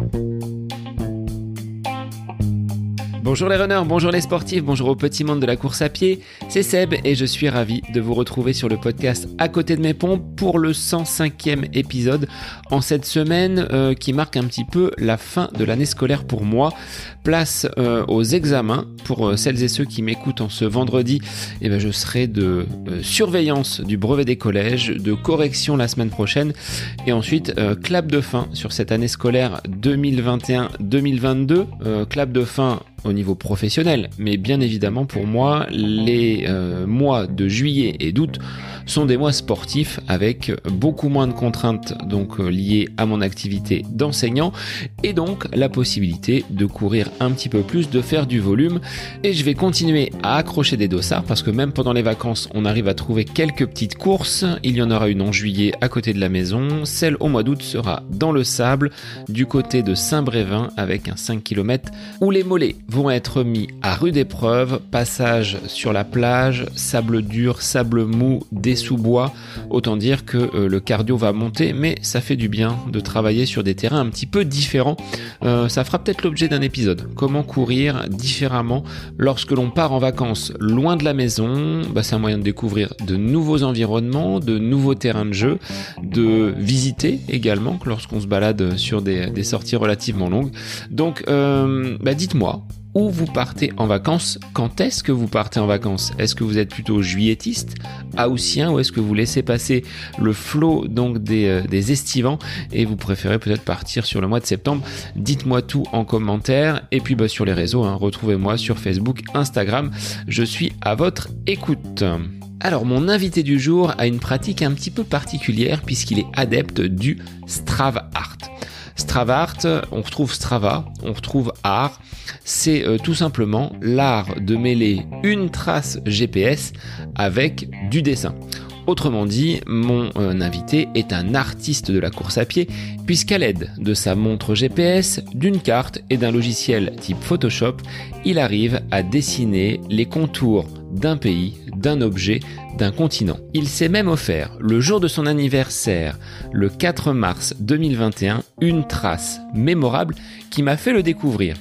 Bye. Bonjour les runners, bonjour les sportifs, bonjour au petit monde de la course à pied, c'est Seb et je suis ravi de vous retrouver sur le podcast À côté de mes pompes pour le 105e épisode en cette semaine euh, qui marque un petit peu la fin de l'année scolaire pour moi. Place euh, aux examens pour euh, celles et ceux qui m'écoutent en ce vendredi. Eh ben, je serai de surveillance du brevet des collèges, de correction la semaine prochaine et ensuite clap de fin sur cette année scolaire 2021-2022. clap de fin au niveau professionnel, mais bien évidemment pour moi, les euh, mois de juillet et d'août sont des mois sportifs avec beaucoup moins de contraintes donc euh, liées à mon activité d'enseignant et donc la possibilité de courir un petit peu plus, de faire du volume. Et je vais continuer à accrocher des dossards parce que même pendant les vacances on arrive à trouver quelques petites courses. Il y en aura une en juillet à côté de la maison, celle au mois d'août sera dans le sable du côté de Saint-Brévin avec un 5 km où les mollets vont être mis à rude épreuve, passage sur la plage, sable dur, sable mou, des sous-bois. Autant dire que euh, le cardio va monter, mais ça fait du bien de travailler sur des terrains un petit peu différents. Euh, ça fera peut-être l'objet d'un épisode. Comment courir différemment lorsque l'on part en vacances loin de la maison? Bah, C'est un moyen de découvrir de nouveaux environnements, de nouveaux terrains de jeu, de visiter également lorsqu'on se balade sur des, sorties relativement longues. Donc, euh, bah, dites-moi, où vous partez en vacances, quand est-ce que vous partez en vacances? Est-ce que vous êtes plutôt juillettiste, haussien, ou est-ce que vous laissez passer le flot donc des, euh, estivants et vous préférez peut-être partir sur le mois de septembre? Dites-moi tout en commentaire et puis bah, sur les réseaux, hein, retrouvez-moi sur Facebook, Instagram, je suis à votre écoute. Alors mon invité du jour a une pratique un petit peu particulière puisqu'il est adepte du Strava Art. Stravart, on retrouve Strava, on retrouve art. C'est euh, tout simplement l'art de mêler une trace GPS avec du dessin. Autrement dit, mon euh, invité est un artiste de la course à pied, puisqu'à l'aide de sa montre GPS, d'une carte et d'un logiciel type Photoshop, il arrive à dessiner les contours d'un pays, d'un objet, d'un continent. Il s'est même offert, le jour de son anniversaire, le 4 mars 2021, une trace mémorable qui m'a fait le découvrir.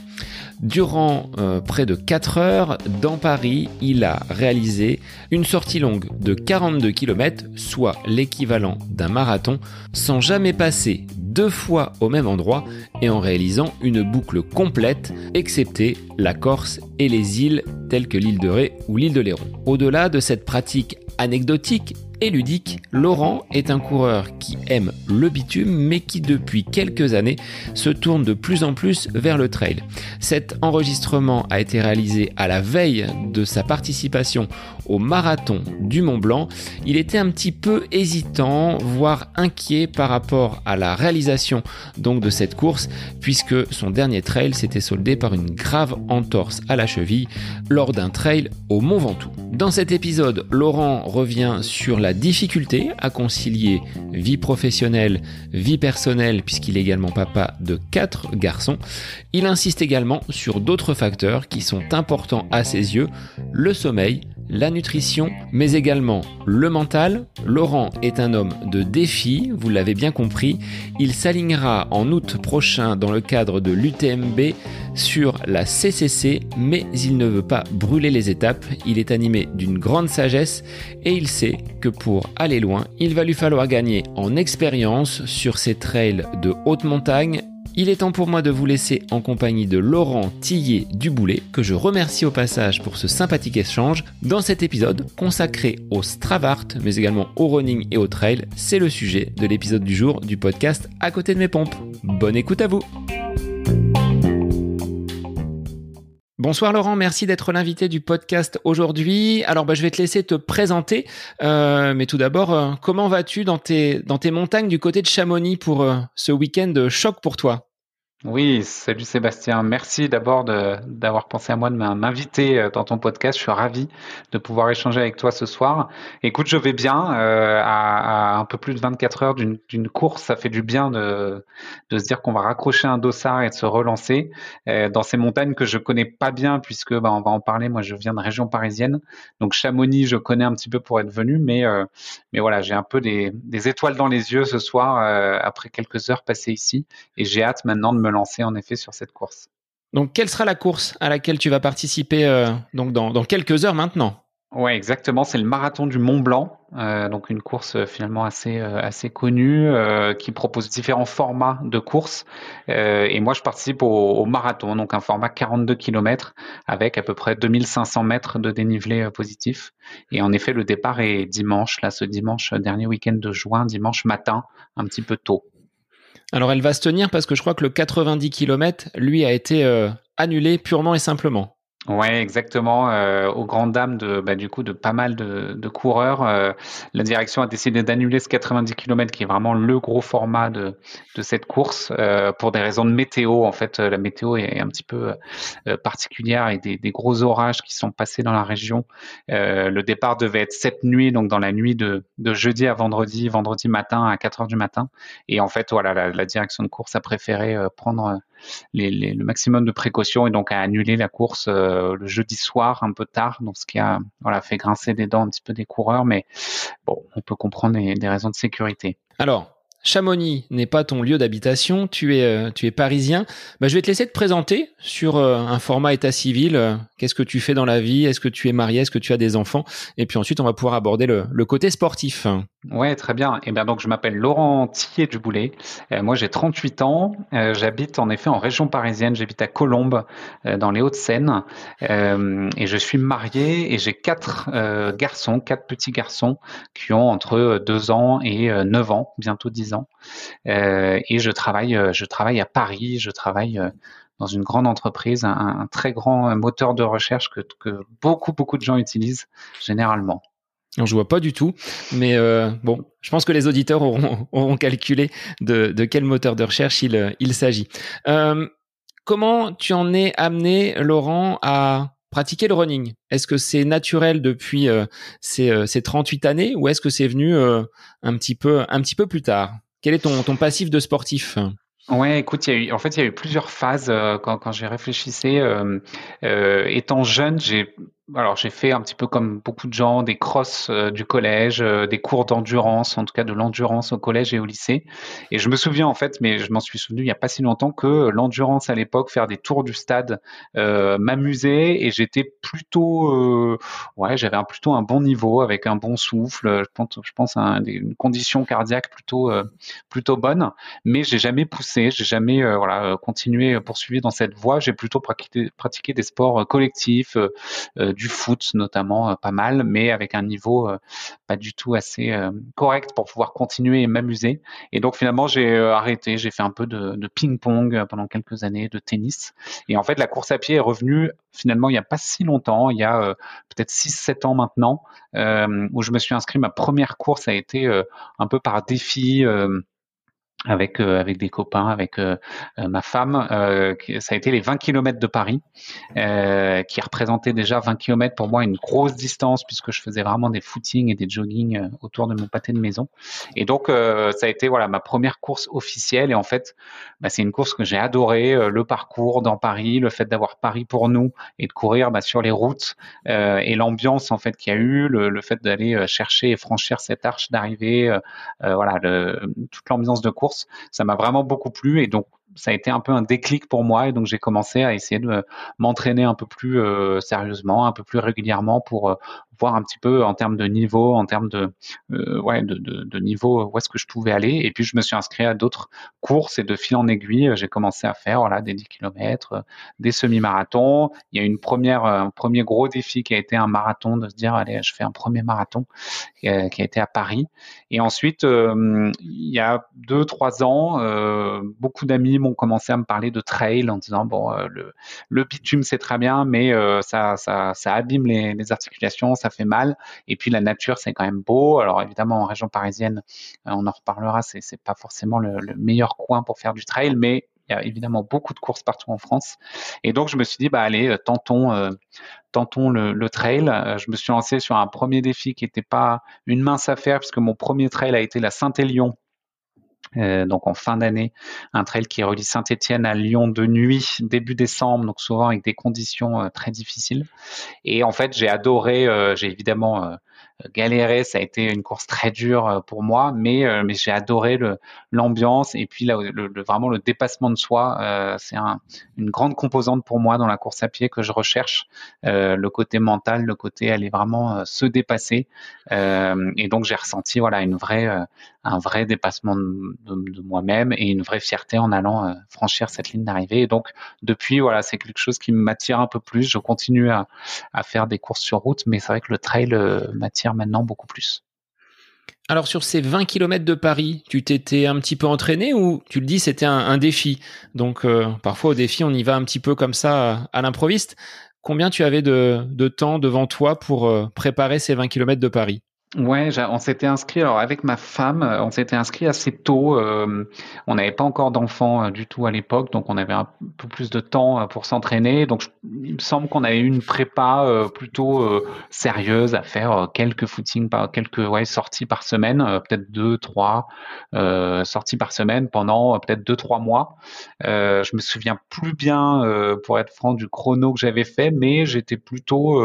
Durant euh, près de 4 heures, dans Paris, il a réalisé une sortie longue de 42 km, soit l'équivalent d'un marathon, sans jamais passer deux fois au même endroit et en réalisant une boucle complète, excepté la Corse et les îles telles que l'île de Ré ou l'île de Léron. Au-delà de cette pratique anecdotique et ludique, Laurent est un coureur qui aime le bitume mais qui depuis quelques années se tourne de plus en plus vers le trail. Cet enregistrement a été réalisé à la veille de sa participation au marathon du Mont Blanc. Il était un petit peu hésitant, voire inquiet par rapport à la réalisation donc de cette course puisque son dernier trail s'était soldé par une grave entorse à la cheville lors d'un trail au Mont Ventoux. Dans cet épisode, Laurent revient sur la difficulté à concilier vie professionnelle, vie personnelle, puisqu'il est également papa de quatre garçons. Il insiste également sur d'autres facteurs qui sont importants à ses yeux, le sommeil, la nutrition, mais également le mental. Laurent est un homme de défi, vous l'avez bien compris. Il s'alignera en août prochain dans le cadre de l'UTMB sur la CCC, mais il ne veut pas brûler les étapes. Il est animé d'une grande sagesse et il sait que pour aller loin, il va lui falloir gagner en expérience sur ces trails de haute montagne il est temps pour moi de vous laisser en compagnie de Laurent Tillet Duboulet, que je remercie au passage pour ce sympathique échange. Dans cet épisode consacré au Stravart, mais également au running et au trail, c'est le sujet de l'épisode du jour du podcast À côté de mes pompes. Bonne écoute à vous! Bonsoir Laurent, merci d'être l'invité du podcast aujourd'hui. Alors bah, je vais te laisser te présenter, euh, mais tout d'abord, euh, comment vas-tu dans tes, dans tes montagnes du côté de Chamonix pour euh, ce week-end choc pour toi? Oui, salut Sébastien. Merci d'abord d'avoir pensé à moi de m'inviter euh, dans ton podcast. Je suis ravi de pouvoir échanger avec toi ce soir. Écoute, je vais bien. Euh, à, un peu plus de 24 heures d'une course, ça fait du bien de, de se dire qu'on va raccrocher un dossard et de se relancer euh, dans ces montagnes que je connais pas bien puisque bah, on va en parler. Moi, je viens de région parisienne, donc Chamonix, je connais un petit peu pour être venu, mais mais voilà, j'ai un peu des, des, étoiles dans les yeux ce soir après quelques heures passées ici et j'ai hâte maintenant de me me lancer en effet sur cette course. Donc, quelle sera la course à laquelle tu vas participer donc dans quelques heures maintenant? Ouais, exactement. C'est le marathon du Mont Blanc, euh, donc une course euh, finalement assez euh, assez connue qui propose différents formats de course. et moi, je participe au, marathon, donc un format 42 km avec à peu près 2500 mètres de dénivelé positif. Et en effet, le départ est dimanche, là, ce dimanche dernier week-end de juin, dimanche matin, un petit peu tôt. Alors, elle va se tenir parce que je crois que le 90 km, lui, a été annulé purement et simplement. Ouais, exactement. Euh, aux grandes dames de, bah, du coup, de pas mal de, de coureurs, euh, la direction a décidé d'annuler ce 90 km qui est vraiment le gros format de, de cette course euh, pour des raisons de météo. En fait, la météo est un petit peu euh, particulière avec des, des, gros orages qui sont passés dans la région. Euh, le départ devait être cette nuit, donc dans la nuit de, de jeudi à vendredi, vendredi matin à 4 heures du matin. Et en fait, voilà, la, la direction de course a préféré prendre le maximum de précautions et donc a annulé la course euh, le jeudi soir un peu tard, donc ce qui a fait grincer des dents un petit peu des coureurs, mais bon, on peut comprendre des raisons de sécurité. Alors, Chamonix n'est pas ton lieu d'habitation, tu es, euh, parisien. Bah, je vais te laisser te présenter sur euh, un format état civil. Qu'est-ce que tu fais dans la vie? Est-ce que tu es marié? Est-ce que tu as des enfants? Et puis ensuite, on va pouvoir aborder le côté sportif. Ouais, très bien. Et eh bien donc, je m'appelle Laurent Thier du Boulet. moi, j'ai 38 ans. j'habite en effet en région parisienne. J'habite à Colombes, dans les Hauts-de-Seine. et je suis marié et j'ai quatre garçons, quatre petits garçons qui ont entre 2 ans et 9 ans, bientôt 10 ans. Euh, et je travaille, euh, je travaille à Paris, je travaille euh, dans une grande entreprise, un, très grand moteur de recherche que, beaucoup, beaucoup de gens utilisent généralement. Je vois pas du tout, mais bon, je pense que les auditeurs auront, calculé de, quel moteur de recherche il, il s'agit. comment tu en es amené, Laurent, à pratiquer le running? Est-ce que c'est naturel depuis ces, ces 38 années ou est-ce que c'est venu un petit peu un petit peu plus tard? Quel est ton, ton passif de sportif? Ouais, écoute, il y a eu, en fait, il y a eu plusieurs phases euh, quand, quand j'ai réfléchissé. Euh, euh, étant jeune, j'ai alors j'ai fait un petit peu comme beaucoup de gens des crosses euh, du collège, euh, des cours d'endurance, en tout cas de l'endurance au collège et au lycée. Et je me souviens en fait, mais je m'en suis souvenu il n'y a pas si longtemps que l'endurance à l'époque, faire des tours du stade, euh, m'amusait et j'étais plutôt, ouais, j'avais plutôt un bon niveau avec un bon souffle. Je pense, je pense à une condition cardiaque plutôt, plutôt bonne. Mais j'ai jamais poussé, j'ai jamais voilà continué poursuivi dans cette voie. J'ai plutôt pratiqué, pratiqué des sports collectifs du foot notamment, euh, pas mal, mais avec un niveau euh, pas du tout assez euh, correct pour pouvoir continuer et m'amuser. Et donc finalement, j'ai arrêté, j'ai fait un peu de, de ping-pong pendant quelques années, de tennis. Et en fait, la course à pied est revenue finalement il n'y a pas si longtemps, il y a peut-être 6-7 ans maintenant, où je me suis inscrit. Ma première course a été un peu par défi avec euh, avec des copains, avec euh, euh, ma femme. ça a été les 20 km de Paris, qui représentaient déjà 20 km pour moi une grosse distance puisque je faisais vraiment des footings et des jogging autour de mon pâté de maison. Et donc ça a été voilà ma première course officielle. Et en fait, bah, c'est une course que j'ai adorée. le parcours dans Paris, le fait d'avoir Paris pour nous et de courir bah, sur les routes et l'ambiance en fait qu'il y a eu, le, fait d'aller chercher et franchir cette arche d'arrivée, voilà, toute l'ambiance de course ça m'a vraiment beaucoup plu et donc ça a été un peu un déclic pour moi et donc j'ai commencé à essayer de m'entraîner un peu plus euh, sérieusement, un peu plus régulièrement pour euh, voir un petit peu en termes de niveau, en termes de euh, ouais de, de, niveau où est-ce que je pouvais aller et puis je me suis inscrit à d'autres courses et de fil en aiguille j'ai commencé à faire voilà des 10 km, des semi-marathons. Il y a une première un premier gros défi qui a été un marathon de se dire allez je fais un premier marathon qui qui a été à Paris et ensuite il y a deux trois ans beaucoup d'amis m'ont commencé à me parler de trail en disant bon, euh, le, le, bitume c'est très bien, mais euh, ça, ça, ça, abîme les, articulations, ça fait mal. Et puis la nature c'est quand même beau. Alors évidemment en région parisienne, euh, on en reparlera, c'est, c'est pas forcément le, le, meilleur coin pour faire du trail, mais il y a évidemment beaucoup de courses partout en France. Et donc je me suis dit bah allez, tentons. tentons le, le, trail. Je me suis lancé sur un premier défi qui n'était pas une mince affaire puisque mon premier trail a été la Saint-Élion euh, donc en fin d'année, un trail qui relie Saint-Étienne à Lyon de nuit, début décembre, donc souvent avec des conditions euh, très difficiles. Et en fait, j'ai adoré, euh, j'ai évidemment galéré. Ça a été une course très dure pour moi, mais mais j'ai adoré l'ambiance et puis là, vraiment le dépassement de soi. c'est un, une grande composante pour moi dans la course à pied que je recherche. le côté mental, le côté aller vraiment se dépasser. et donc j'ai ressenti voilà un vrai dépassement de, moi-même et une vraie fierté en allant franchir cette ligne d'arrivée. Et donc depuis voilà c'est quelque chose qui m'attire un peu plus. Je continue à, à faire des courses sur route, mais c'est vrai que le trail maintenant beaucoup plus. Alors sur ces 20 km de Paris, tu t'étais un petit peu entraîné ou tu le dis c'était un, défi? Donc euh, parfois au défi on y va un petit peu comme ça à l'improviste. Combien tu avais de, de, temps devant toi pour euh, préparer ces 20 km de Paris? Ouais, on s'était inscrit alors avec ma femme, euh, on s'était inscrit assez tôt. Euh, on n'avait pas encore d'enfants euh, du tout à l'époque, donc on avait un peu plus de temps pour s'entraîner. Donc il me semble qu'on avait eu une prépa plutôt sérieuse à faire quelques footings quelques sorties par semaine, peut-être deux, trois sorties par semaine pendant peut-être deux, trois mois. je me souviens plus bien, pour être franc, du chrono que j'avais fait, mais j'étais plutôt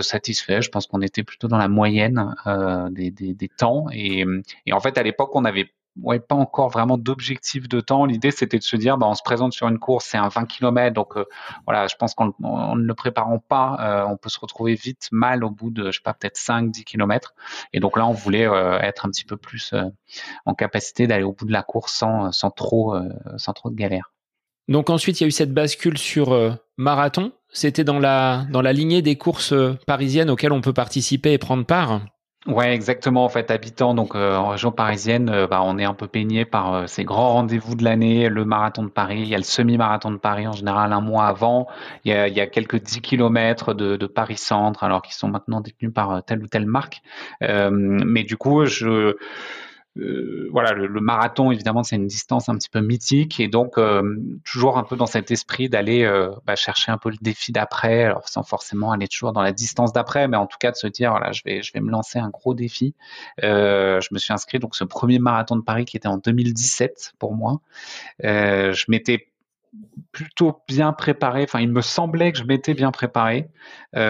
satisfait. Je pense qu'on était plutôt dans la moyenne euh, des, temps. Et, en fait, à l'époque, on n'avait pas encore vraiment d'objectif de temps. L'idée, c'était de se dire, bah, on se présente sur une course, c'est un 20 km. Donc, euh, voilà, je pense qu'en ne le préparant pas, euh, on peut se retrouver vite mal au bout de, je sais pas, peut-être 5, 10 km. Et donc là, on voulait être un petit peu plus en capacité d'aller au bout de la course sans, sans, trop, sans trop de galère. Donc ensuite, il y a eu cette bascule sur marathon c'était dans la, dans la lignée des courses euh, parisiennes auxquelles on peut participer et prendre part Ouais, exactement. En fait, habitant donc euh, en région parisienne, euh, bah, on est un peu peigné par ces grands rendez-vous de l'année, le marathon de Paris. Il y a le semi-marathon de Paris en général un mois avant. Il y a, quelques 10 kilomètres de, de Paris Centre, alors qu'ils sont maintenant détenus par telle ou telle marque. mais du coup, je euh, voilà, le, marathon, évidemment, c'est une distance un petit peu mythique et donc euh, toujours un peu dans cet esprit d'aller euh, bah, chercher un peu le défi d'après, sans forcément aller toujours dans la distance d'après, mais en tout cas de se dire voilà, je vais je vais me lancer un gros défi. je me suis inscrit donc ce premier marathon de Paris qui était en 2017 pour moi. je m'étais plutôt bien préparé. Enfin, il me semblait que je m'étais bien préparé. et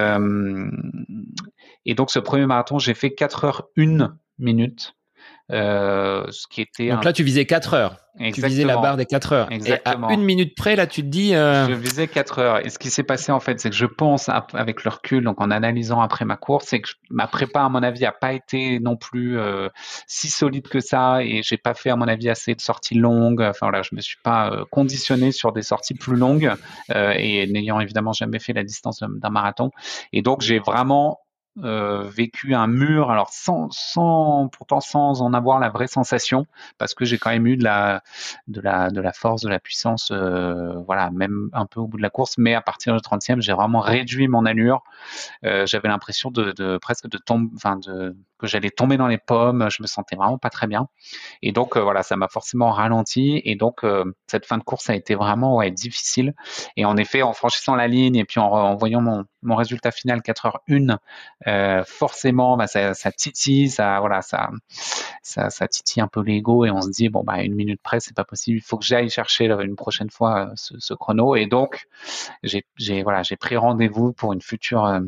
donc, ce premier marathon, j'ai fait 4 heures 1 minute. Euh, ce qui était Donc là, tu visais 4 heures. Tu visais la barre des 4 heures. Exactement. Et à une minute près, là, tu te dis. Euh, je visais 4 heures. Et ce qui s'est passé, en fait, c'est que je pense, avec le recul, donc en analysant après ma course, c'est que ma prépa, à mon avis, a pas été non plus euh, si solide que ça. Et j'ai pas fait, à mon avis, assez de sorties longues. Enfin, voilà, je me suis pas conditionné sur des sorties plus longues. et n'ayant évidemment jamais fait la distance d'un marathon. Et donc, j'ai vraiment euh, vécu un mur, alors sans, sans, pourtant sans en avoir la vraie sensation, parce que j'ai quand même eu de la, de la, de la force, de la puissance, euh, voilà, même un peu au bout de la course, mais à partir du 30e, j'ai vraiment réduit mon allure. Euh, j'avais l'impression de, presque de tomber, enfin de que j'allais tomber dans les pommes, je me sentais vraiment pas très bien. Et donc voilà, ça m'a forcément ralenti. Et donc cette fin de course a été vraiment difficile. Et en effet, en franchissant la ligne et puis en, voyant mon, mon résultat final 4h1, euh, forcément, bah, ça, titille, ça, voilà, ça, ça, titille un peu l'ego et on se dit bon bah une minute près, c'est pas possible, il faut que j'aille chercher une prochaine fois euh, ce, chrono. Et donc j'ai, voilà, pris rendez-vous pour une future euh,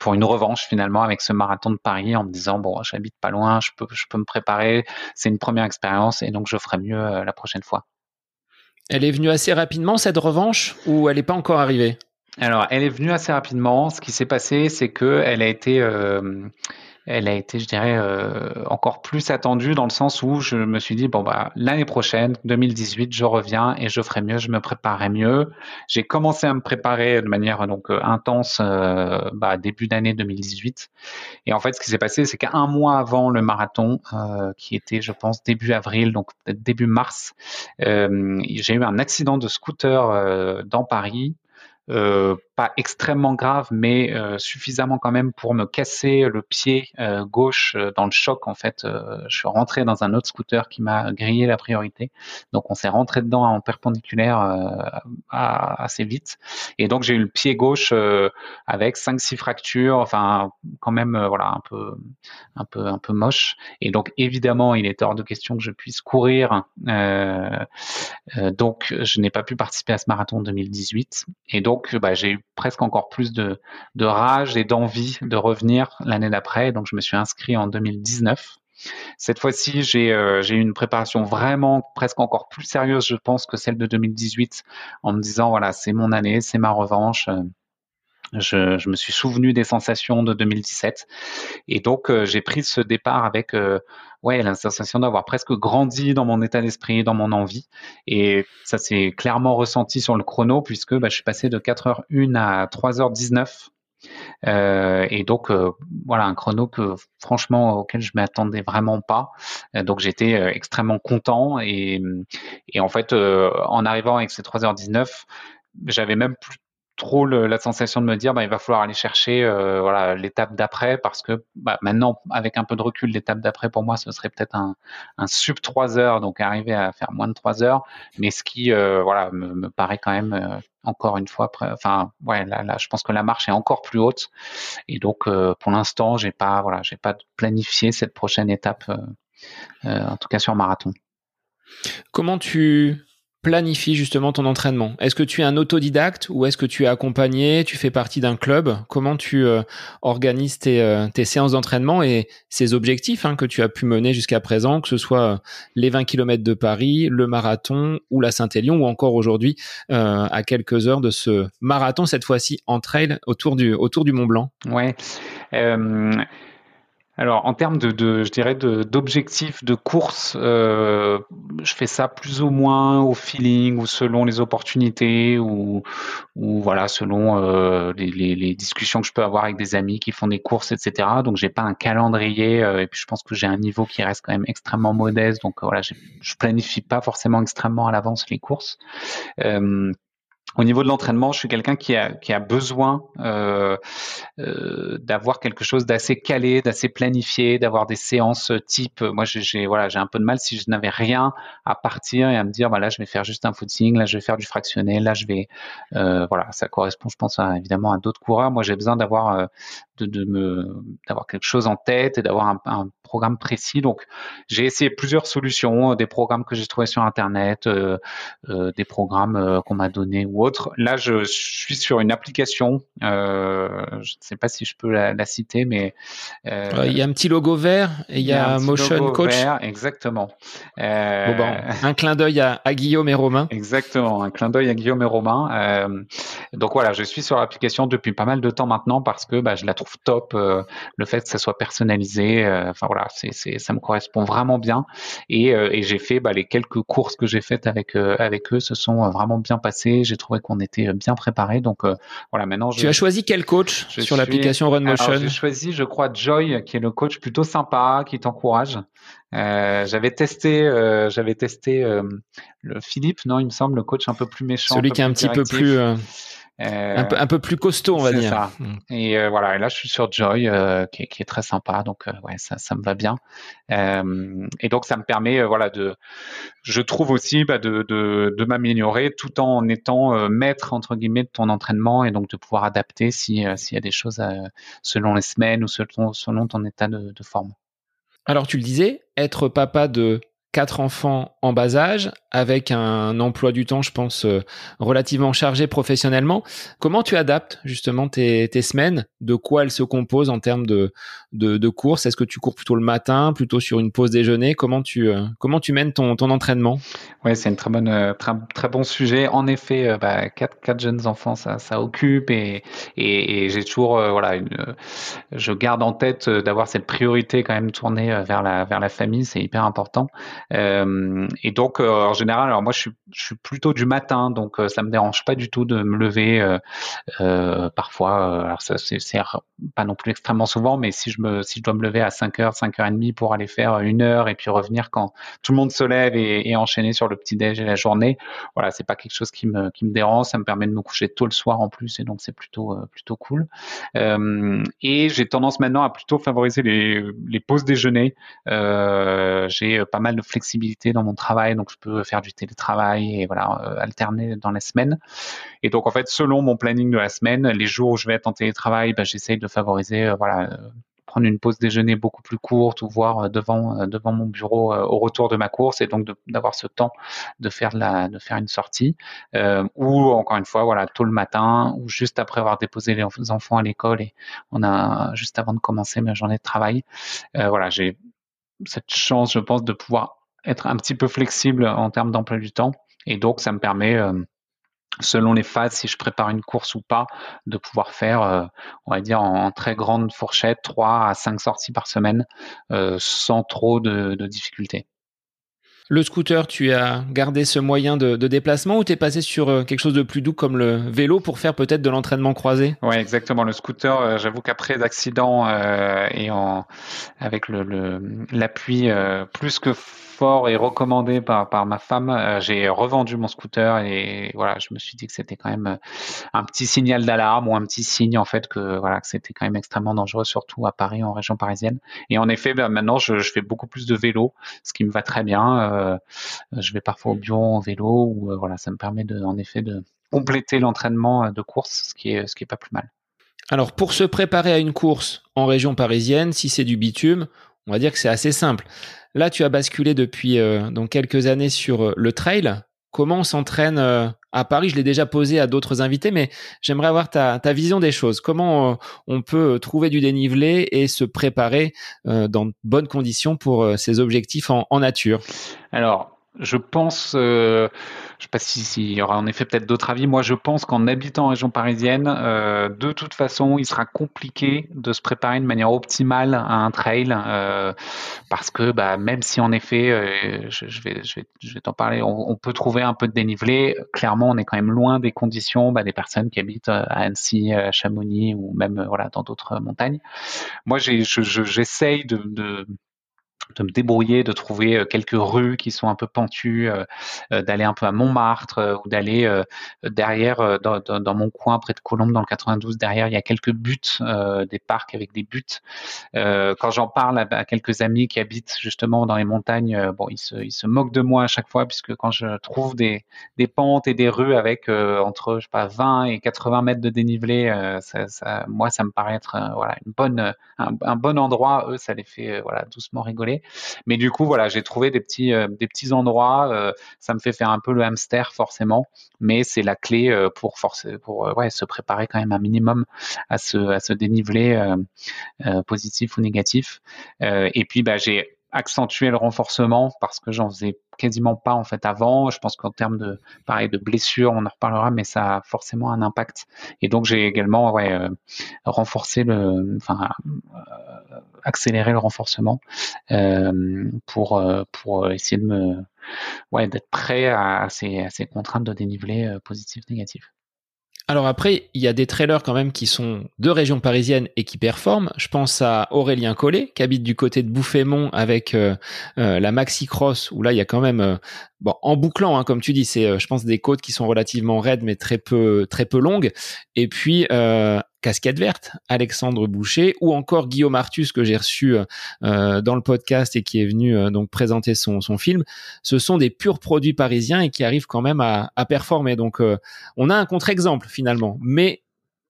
pour une revanche finalement avec ce marathon de Paris en me disant bon j'habite pas loin je peux je peux me préparer c'est une première expérience et donc je ferai mieux la prochaine fois. Elle est venue assez rapidement cette revanche ou elle n'est pas encore arrivée? Alors, elle est venue assez rapidement. Ce qui s'est passé, c'est que elle a été, euh, elle a été, je dirais, euh, encore plus attendue dans le sens où je me suis dit bon bah l'année prochaine, 2018, je reviens et je ferai mieux, je me préparerai mieux. J'ai commencé à me préparer de manière donc euh, intense bah, début d'année 2018. Et en fait, ce qui s'est passé, c'est qu'un mois avant le marathon, qui était, je pense, début avril, donc début mars, j'ai eu un accident de scooter dans Paris. Euh, pas extrêmement grave, mais euh, suffisamment quand même pour me casser le pied euh, gauche dans le choc. En fait, je suis rentré dans un autre scooter qui m'a grillé la priorité. Donc, on s'est rentré dedans en perpendiculaire assez vite. Et donc, j'ai eu le pied gauche avec 5-6 fractures. Enfin, quand même, voilà, un peu, un peu, un peu moche. Et donc, évidemment, il est hors de question que je puisse courir. donc, je n'ai pas pu participer à ce marathon 2018. Et donc, bah, j'ai eu presque encore plus de, rage et d'envie de revenir l'année d'après. Donc je me suis inscrit en 2019. Cette fois-ci, j'ai euh, j'ai eu une préparation vraiment presque encore plus sérieuse, je pense, que celle de 2018, en me disant voilà, c'est mon année, c'est ma revanche. Je, je, me suis souvenu des sensations de 2017 et donc euh, j'ai pris ce départ avec euh, ouais la sensation d'avoir presque grandi dans mon état d'esprit, dans mon envie. Et ça s'est clairement ressenti sur le chrono puisque bah, je suis passé de 4h01 à 3h19 euh, et donc euh, voilà un chrono que franchement auquel je m'attendais vraiment pas. Donc j'étais extrêmement content. Et, et en fait en arrivant avec ces 3h19, j'avais même plus trop la sensation de me dire bah, il va falloir aller chercher euh, l'étape d'après parce que bah, maintenant avec un peu de recul l'étape d'après pour moi ce serait peut-être un, sub 3 heures donc arriver à faire moins de 3 heures. Mais ce qui euh, voilà me, paraît quand même euh, encore une fois enfin là, là je pense que la marche est encore plus haute. Et donc pour l'instant j'ai pas voilà j'ai pas planifié cette prochaine étape en tout cas sur marathon. Comment tu planifie justement ton entraînement. Est-ce que tu es un autodidacte ou est-ce que tu es accompagné Tu fais partie d'un club? Comment tu euh, organises tes, euh, tes séances d'entraînement et ces objectifs hein, que tu as pu mener jusqu'à présent, que ce soit euh, les 20 km de Paris, le marathon ou la Saint-Élion ou encore aujourd'hui à quelques heures de ce marathon, cette fois-ci en trail autour du, autour du Mont Blanc? Ouais. Alors, en termes de, de je dirais, d'objectifs de, course, euh, je fais ça plus ou moins au feeling ou selon les opportunités ou, ou voilà, selon euh, les, les, les, discussions que je peux avoir avec des amis qui font des courses, etc. Donc, j'ai pas un calendrier euh, et puis je pense que j'ai un niveau qui reste quand même extrêmement modeste. Donc, voilà, je planifie pas forcément extrêmement à l'avance les courses. Euh, au niveau de l'entraînement, je suis quelqu'un qui a, qui a besoin euh, euh, d'avoir quelque chose d'assez calé, d'assez planifié, d'avoir des séances type. Moi, j'ai voilà, j'ai un peu de mal si je n'avais rien à partir et à me dire, bah, là, je vais faire juste un footing, là, je vais faire du fractionnel, là, je vais, euh, voilà, ça correspond, je pense, évidemment à d'autres coureurs. Moi, j'ai besoin d'avoir euh, de, de, me d'avoir quelque chose en tête et d'avoir un, programme précis. Donc, j'ai essayé plusieurs solutions, des programmes que j'ai trouvés sur Internet, euh, euh, des programmes qu'on m'a donnés ou Là, je suis sur une application. je ne sais pas si je peux la, la citer, mais il y a un petit logo vert et il y, a, un Motion Coach. Vert, exactement. Bon, bon, un clin d'œil à, à, Guillaume et Romain. Exactement, un clin d'œil à Guillaume et Romain. donc voilà, je suis sur l'application depuis pas mal de temps maintenant parce que bah, je la trouve top. Euh, le fait que ça soit personnalisé, euh, enfin voilà, c'est, ça me correspond vraiment bien. Et, euh, et j'ai fait bah, les quelques courses que j'ai faites avec avec eux, se sont vraiment bien passées. J'ai trouvé qu'on était bien préparés. Donc voilà, maintenant. Je, tu as choisi quel coach sur l'application RunMotion J'ai choisi, je crois, Joy, qui est le coach plutôt sympa, qui t'encourage. Euh, j'avais testé, euh, j'avais testé euh, le Philippe, non, il me semble, le coach un peu plus méchant. Celui qui est un petit peu plus euh, un, peu, un peu plus costaud, on va dire. Ça. Mm. Et euh, voilà, et là je suis sur Joy, euh, qui, qui, est très sympa, donc ouais, ça, ça me va bien. et donc ça me permet, voilà, de, je trouve aussi bah, de, de, de m'améliorer tout en étant maître entre guillemets de ton entraînement et donc de pouvoir adapter si s'il y a des choses selon les semaines ou selon, selon ton état de, de forme. Alors tu le disais, être papa de quatre enfants en bas âge, avec un emploi du temps, je pense, euh, relativement chargé professionnellement. Comment tu adaptes justement tes, semaines? De quoi elles se composent en termes de, de, de courses? Est-ce que tu cours plutôt le matin, plutôt sur une pause déjeuner? Comment tu, euh, comment tu mènes ton, ton entraînement? Oui, c'est une très bonne, euh, très, très bon sujet. En effet, bah, quatre, quatre jeunes enfants, ça, ça occupe et, et, j'ai toujours, voilà, une, je garde en tête d'avoir cette priorité quand même tournée vers la, vers la famille, c'est hyper important. et donc, général, alors moi je suis, plutôt du matin, donc euh, ça me dérange pas du tout de me lever. Euh, euh, parfois, alors ça c'est pas non plus extrêmement souvent, mais si je me, si je dois me lever à 5h, 5h30 pour aller faire une heure et puis revenir quand tout le monde se lève et, et enchaîner sur le petit déj et la journée, voilà, c'est pas quelque chose qui me, dérange. Ça me permet de me coucher tôt le soir en plus et donc c'est plutôt, plutôt cool. et j'ai tendance maintenant à plutôt favoriser les, les pauses déjeuner. j'ai pas mal de flexibilité dans mon travail, donc je peux faire du télétravail et voilà, euh, alterner dans la semaine. Et donc, en fait, selon mon planning de la semaine, les jours où je vais être en télétravail, ben, j'essaye de favoriser, euh, voilà, prendre une pause déjeuner beaucoup plus courte ou voir devant devant mon bureau au retour de ma course et donc d'avoir ce temps de faire la de faire une sortie ou encore une fois voilà tôt le matin ou juste après avoir déposé les enfants à l'école et on a juste avant de commencer ma journée de travail voilà j'ai cette chance je pense de pouvoir être un petit peu flexible en termes d'emploi du temps et donc ça me permet selon les phases, si je prépare une course ou pas, de pouvoir faire, euh, on va dire, en, très grande fourchette, 3 à 5 sorties par semaine, euh, sans trop de, difficultés. Le scooter, tu as gardé ce moyen de, déplacement ou tu es passé sur euh, quelque chose de plus doux comme le vélo pour faire peut-être de l'entraînement croisé? Oui, exactement. Le scooter, j'avoue qu'après l'accident et en, avec l'appui le, plus que fort et recommandé par, par ma femme, euh, j'ai revendu mon scooter et voilà, je me suis dit que c'était quand même euh, un petit signal d'alarme ou un petit signe en fait que voilà que c'était quand même extrêmement dangereux, surtout à Paris, en région parisienne. Et en effet, ben, maintenant, je, je, fais beaucoup plus de vélo, ce qui me va très bien. Euh, je vais parfois au bureau en vélo ou voilà, ça me permet de, en effet de compléter l'entraînement de course, ce qui est ce qui est pas plus mal. Alors pour se préparer à une course en région parisienne, si c'est du bitume, on va dire que c'est assez simple. Là, tu as basculé depuis euh, donc quelques années sur euh, le trail. Comment on s'entraîne euh, à Paris? Je l'ai déjà posé à d'autres invités, mais j'aimerais avoir ta, vision des choses. Comment on peut trouver du dénivelé et se préparer dans de bonnes conditions pour ces objectifs en, en nature? Alors, je pense, euh, je ne sais pas s'il y aura en effet peut-être d'autres avis, moi je pense qu'en habitant en région parisienne, euh, de toute façon, il sera compliqué de se préparer de manière optimale à un trail, euh, parce que bah, même si en effet, je, vais, je vais, je vais t'en parler, on, peut trouver un peu de dénivelé, clairement on est quand même loin des conditions bah, des personnes qui habitent à Annecy, à Chamonix ou même voilà dans d'autres montagnes. Moi j'essaye de, de de me débrouiller, de trouver euh, quelques rues qui sont un peu pentues, euh, euh, d'aller un peu à Montmartre ou d'aller derrière dans, mon coin près de Colombes dans le 92. Derrière, il y a quelques buts, des parcs avec des buts. quand j'en parle à, quelques amis qui habitent justement dans les montagnes, bon, ils se, moquent de moi à chaque fois puisque quand je trouve des, pentes et des rues avec entre je sais pas 20 et 80 mètres de dénivelé, moi ça me paraît être voilà une bonne un, un, bon endroit. Eux, ça les fait voilà doucement rigoler. Mais du coup, voilà, j'ai trouvé des petits, euh, endroits. Euh, ça me fait faire un peu le hamster forcément, mais c'est la clé euh, pour pour se préparer quand même un minimum à ce, à ce dénivelé positif ou négatif. et puis, bah, j'ai accentuer le renforcement parce que j'en faisais quasiment pas en fait avant. Je pense qu'en termes de pareil de blessures, on en reparlera, mais ça a forcément un impact. Et donc j'ai également euh, renforcé le, enfin euh, accéléré le renforcement euh, pour pour essayer de me ouais d'être prêt à ces, à ces contraintes de dénivelé positif négatif. Alors après, il y a des trailers quand même qui sont de région parisienne et qui performent. Je pense à Aurélien Collet, qui habite du côté de Bouffémont avec euh, euh, la Maxi Cross, où là, il y a quand même, euh, bon, en bouclant, hein, comme tu dis, c'est, je pense, des côtes qui sont relativement raides, mais très peu, très peu longues. Et puis, Casquette Verte, Alexandre Boucher, ou encore Guillaume Artus que j'ai reçu euh, dans le podcast et qui est venu euh, donc présenter son, film. Ce sont des purs produits parisiens et qui arrivent quand même à, performer. Donc euh, on a un contre-exemple finalement, mais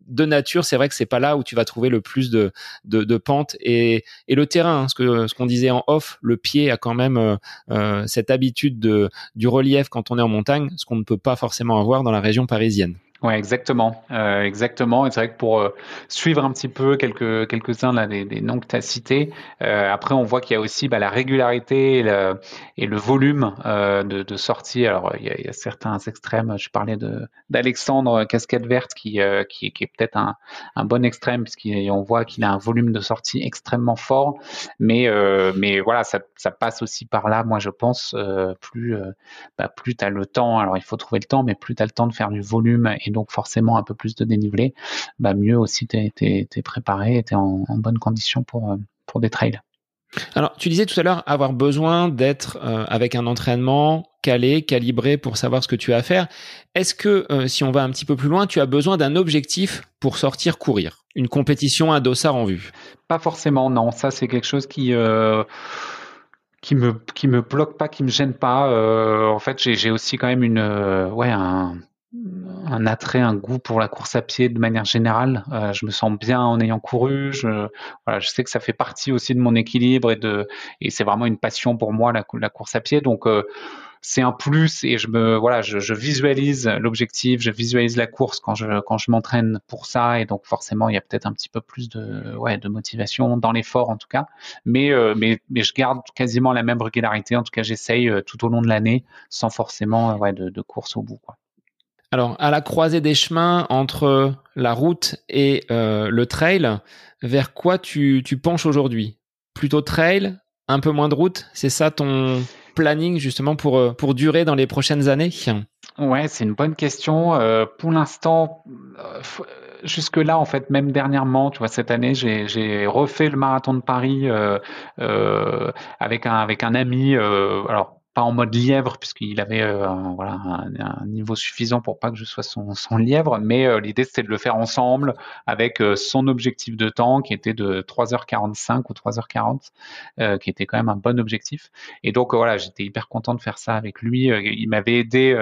de nature, c'est vrai que c'est pas là où tu vas trouver le plus de, de, pente et, le terrain, hein, ce que ce qu'on disait en off, le pied a quand même euh, cette habitude de, du relief quand on est en montagne, ce qu'on ne peut pas forcément avoir dans la région parisienne. Ouais, exactement, euh, exactement. Et c'est vrai que pour euh, suivre un petit peu quelques quelques-uns des, noms que tu as cités, euh, après on voit qu'il y a aussi bah, la régularité et le, volume de, de sorties. Alors il y, a, certains extrêmes. Je parlais d'Alexandre Casquette Verte qui est peut-être un, bon extrême puisqu'on voit qu'il a un volume de sortie extrêmement fort. Mais voilà, ça, passe aussi par là. Moi je pense plus bah, plus tu as le temps. Alors il faut trouver le temps, mais plus tu as le temps de faire du volume et donc forcément un peu plus de dénivelé, bah mieux aussi tu es, préparé, tu es en, bonne condition pour, euh, pour des trails. Alors, tu disais tout à l'heure avoir besoin d'être euh, avec un entraînement calé, calibré pour savoir ce que tu as à faire. Est-ce que, euh, si on va un petit peu plus loin, tu as besoin d'un objectif pour sortir courir? Une compétition à dossard en vue Pas forcément, non. Ça, c'est quelque chose qui qui me qui me bloque pas, qui me gêne pas. en fait, j'ai aussi quand même une ouais un un, attrait, un goût pour la course à pied de manière générale. je me sens bien en ayant couru. Je, voilà, je sais que ça fait partie aussi de mon équilibre et de et c'est vraiment une passion pour moi la, course à pied. Donc c'est un plus et je me voilà, je, je visualise l'objectif, je visualise la course quand je quand je m'entraîne pour ça et donc forcément il y a peut-être un petit peu plus de ouais de motivation dans l'effort en tout cas, mais euh, mais mais je garde quasiment la même régularité. En tout cas, j'essaye euh, tout au long de l'année sans forcément ouais de, de course au bout quoi. Alors, à la croisée des chemins entre la route et euh, le trail, vers quoi tu, penches aujourd'hui? Plutôt trail, un peu moins de route? C'est ça ton, planning justement pour, euh, pour durer dans les prochaines années? Ouais, c'est une bonne question. Euh, pour l'instant, jusque-là, en fait, même dernièrement, tu vois, cette année, j'ai refait le marathon de Paris avec, un, avec un ami. alors, pas en mode lièvre puisqu'il avait euh, un, voilà un, niveau suffisant pour pas que je sois son, son lièvre mais euh, l'idée c'était de le faire ensemble avec euh, son objectif de temps qui était de 3h45 ou 3h40 qui était quand même un bon objectif. Et donc voilà j'étais hyper content de faire ça avec lui. Il m'avait aidé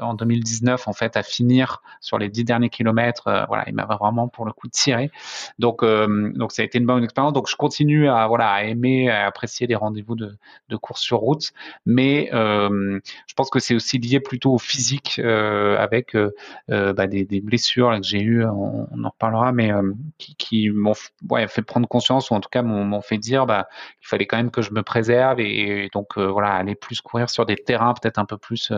en 2019 en fait à finir sur les 10 derniers kilomètres voilà il m'avait vraiment pour le coup tiré. Donc donc ça a été une bonne expérience. Donc je continue à voilà à aimer à apprécier les rendez-vous de, de course sur route mais euh, je pense que c'est aussi lié plutôt au physique euh, avec euh, bah, des, blessures que j'ai eues, on, en reparlera, mais qui, m'ont fait prendre conscience ou en tout cas m'ont fait dire bah, qu'il fallait quand même que je me préserve et, donc voilà aller plus courir sur des terrains peut-être un peu plus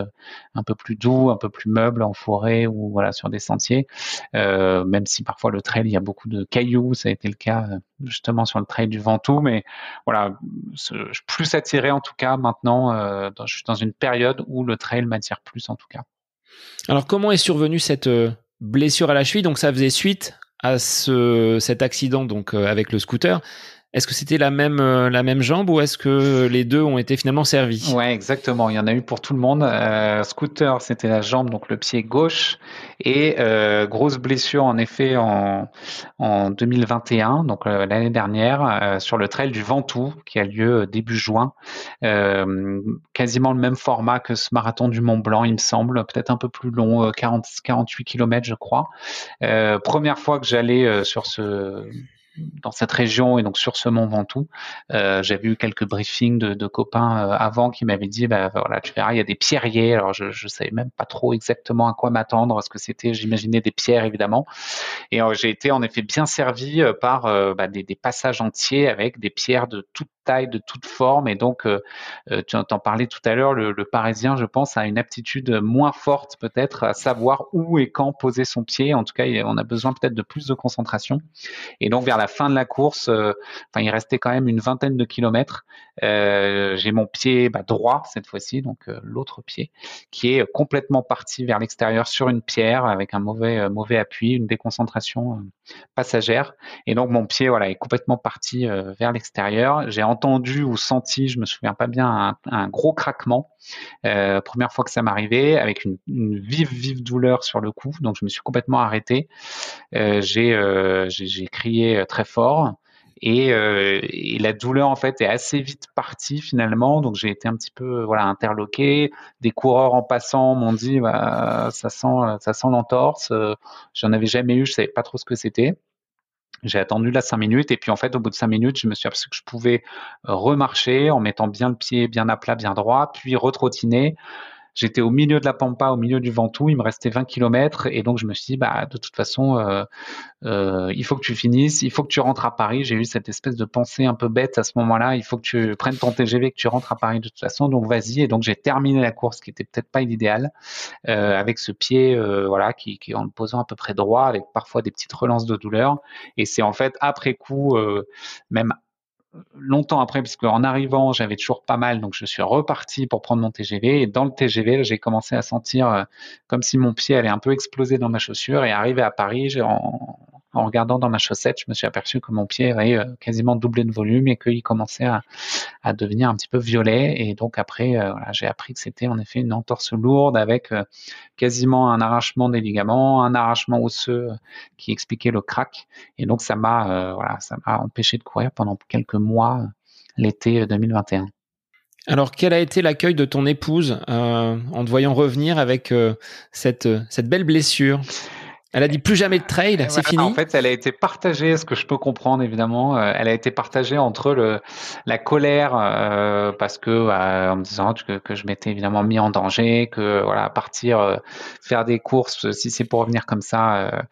un peu plus doux, un peu plus meubles en forêt ou voilà sur des sentiers, même si parfois le trail il y a beaucoup de cailloux, ça a été le cas justement sur le trail du Ventoux, mais voilà, plus attiré en tout cas maintenant. Euh, je suis dans une période où le trail m'attire plus en tout cas. Alors comment est survenue cette euh, blessure à la cheville? Donc ça faisait suite à ce, cet accident donc euh, avec le scooter. Est-ce que c'était la même euh, la même jambe ou est-ce que les deux ont été finalement servis? Ouais, exactement. Il y en a eu pour tout le monde. Euh, scooter, c'était la jambe, donc le pied gauche, et euh, grosse blessure en effet en en 2021, donc l'année dernière, sur le trail du Ventoux qui a lieu début juin. quasiment le même format que ce marathon du Mont Blanc, il me semble, peut-être un peu plus long, 40 48 km, je crois. première fois que j'allais sur ce dans cette région et donc sur ce mont Ventoux. Euh, J'avais eu quelques briefings de, de copains euh, avant qui m'avaient dit, bah voilà, tu verras, il y a des pierriers. Alors je, je savais même pas trop exactement à quoi m'attendre, ce que c'était. J'imaginais des pierres évidemment. Et euh, j'ai été en effet bien servi euh, par bah, des, des, passages entiers avec des pierres de toutes de toute forme. Et donc, euh, euh, tu entends parler tout à l'heure, le, Parisien, je pense, a une aptitude moins forte peut-être à savoir où et quand poser son pied. En tout cas, on a besoin peut-être de plus de concentration. Et donc, vers la fin de la course, euh, il restait quand même une vingtaine de kilomètres. J'ai mon pied bah, droit cette fois-ci, donc l'autre pied, qui est complètement parti vers l'extérieur sur une pierre avec un mauvais mauvais appui, une déconcentration passagère. Et donc, mon pied, voilà, est complètement parti vers l'extérieur. J'ai entendu ou senti, je me souviens pas bien, un, gros craquement. Euh, première fois que ça m'arrivait, avec une, vive, vive douleur sur le cou. Donc je me suis complètement arrêté. Euh, euh, j'ai crié très fort. Et, la douleur en fait est assez vite partie finalement, donc j'ai été un petit peu voilà interloqué. Des coureurs en passant m'ont dit bah, ça sent ça sent l'entorse. J'en avais jamais eu, je savais pas trop ce que c'était. J'ai attendu là cinq minutes et puis en fait au bout de cinq minutes je me suis aperçu que je pouvais euh, remarcher en mettant bien le pied bien à plat, bien droit, puis retrottiner. J'étais au milieu de la pampa, au milieu du Ventoux, il me restait 20 km et donc je me suis dit bah de toute façon euh, euh, il faut que tu finisses, il faut que tu rentres à Paris. J'ai eu cette espèce de pensée un peu bête à ce moment-là. Il faut que tu prennes ton TGV, que tu rentres à Paris de toute façon. Donc vas-y. Et donc j'ai terminé la course, qui était peut-être pas l'idéal, euh, avec ce pied, voilà, qui, qui en le posant à peu près droit, avec parfois des petites relances de douleur. Et c'est en fait après coup, même longtemps après, puisque en arrivant, j'avais toujours pas mal, donc je suis reparti pour prendre mon TGV. Et dans le TGV, j'ai commencé à sentir euh, comme si mon pied allait un peu exploser dans ma chaussure. Et arrivé à Paris, j'ai en, en regardant dans ma chaussette, je me suis aperçu que mon pied avait euh, quasiment doublé de volume et qu'il commençait à, devenir un petit peu violet. Et donc après, euh, j'ai appris que c'était en effet une entorse lourde avec euh, quasiment un arrachement des ligaments, un arrachement osseux qui expliquait le crack. Et donc ça m'a, empêché de courir pendant quelques mois l'été 2021. Alors, quel a été l'accueil de ton épouse en te voyant revenir avec cette belle blessure? Elle a dit plus jamais de trail, c'est fini. En fait, elle a été partagée, ce que je peux comprendre évidemment. Euh, elle a été partagée entre le, la colère euh, parce que bah, en me disant que, que je m'étais évidemment mis en danger, que voilà partir euh, faire des courses si c'est pour revenir comme ça,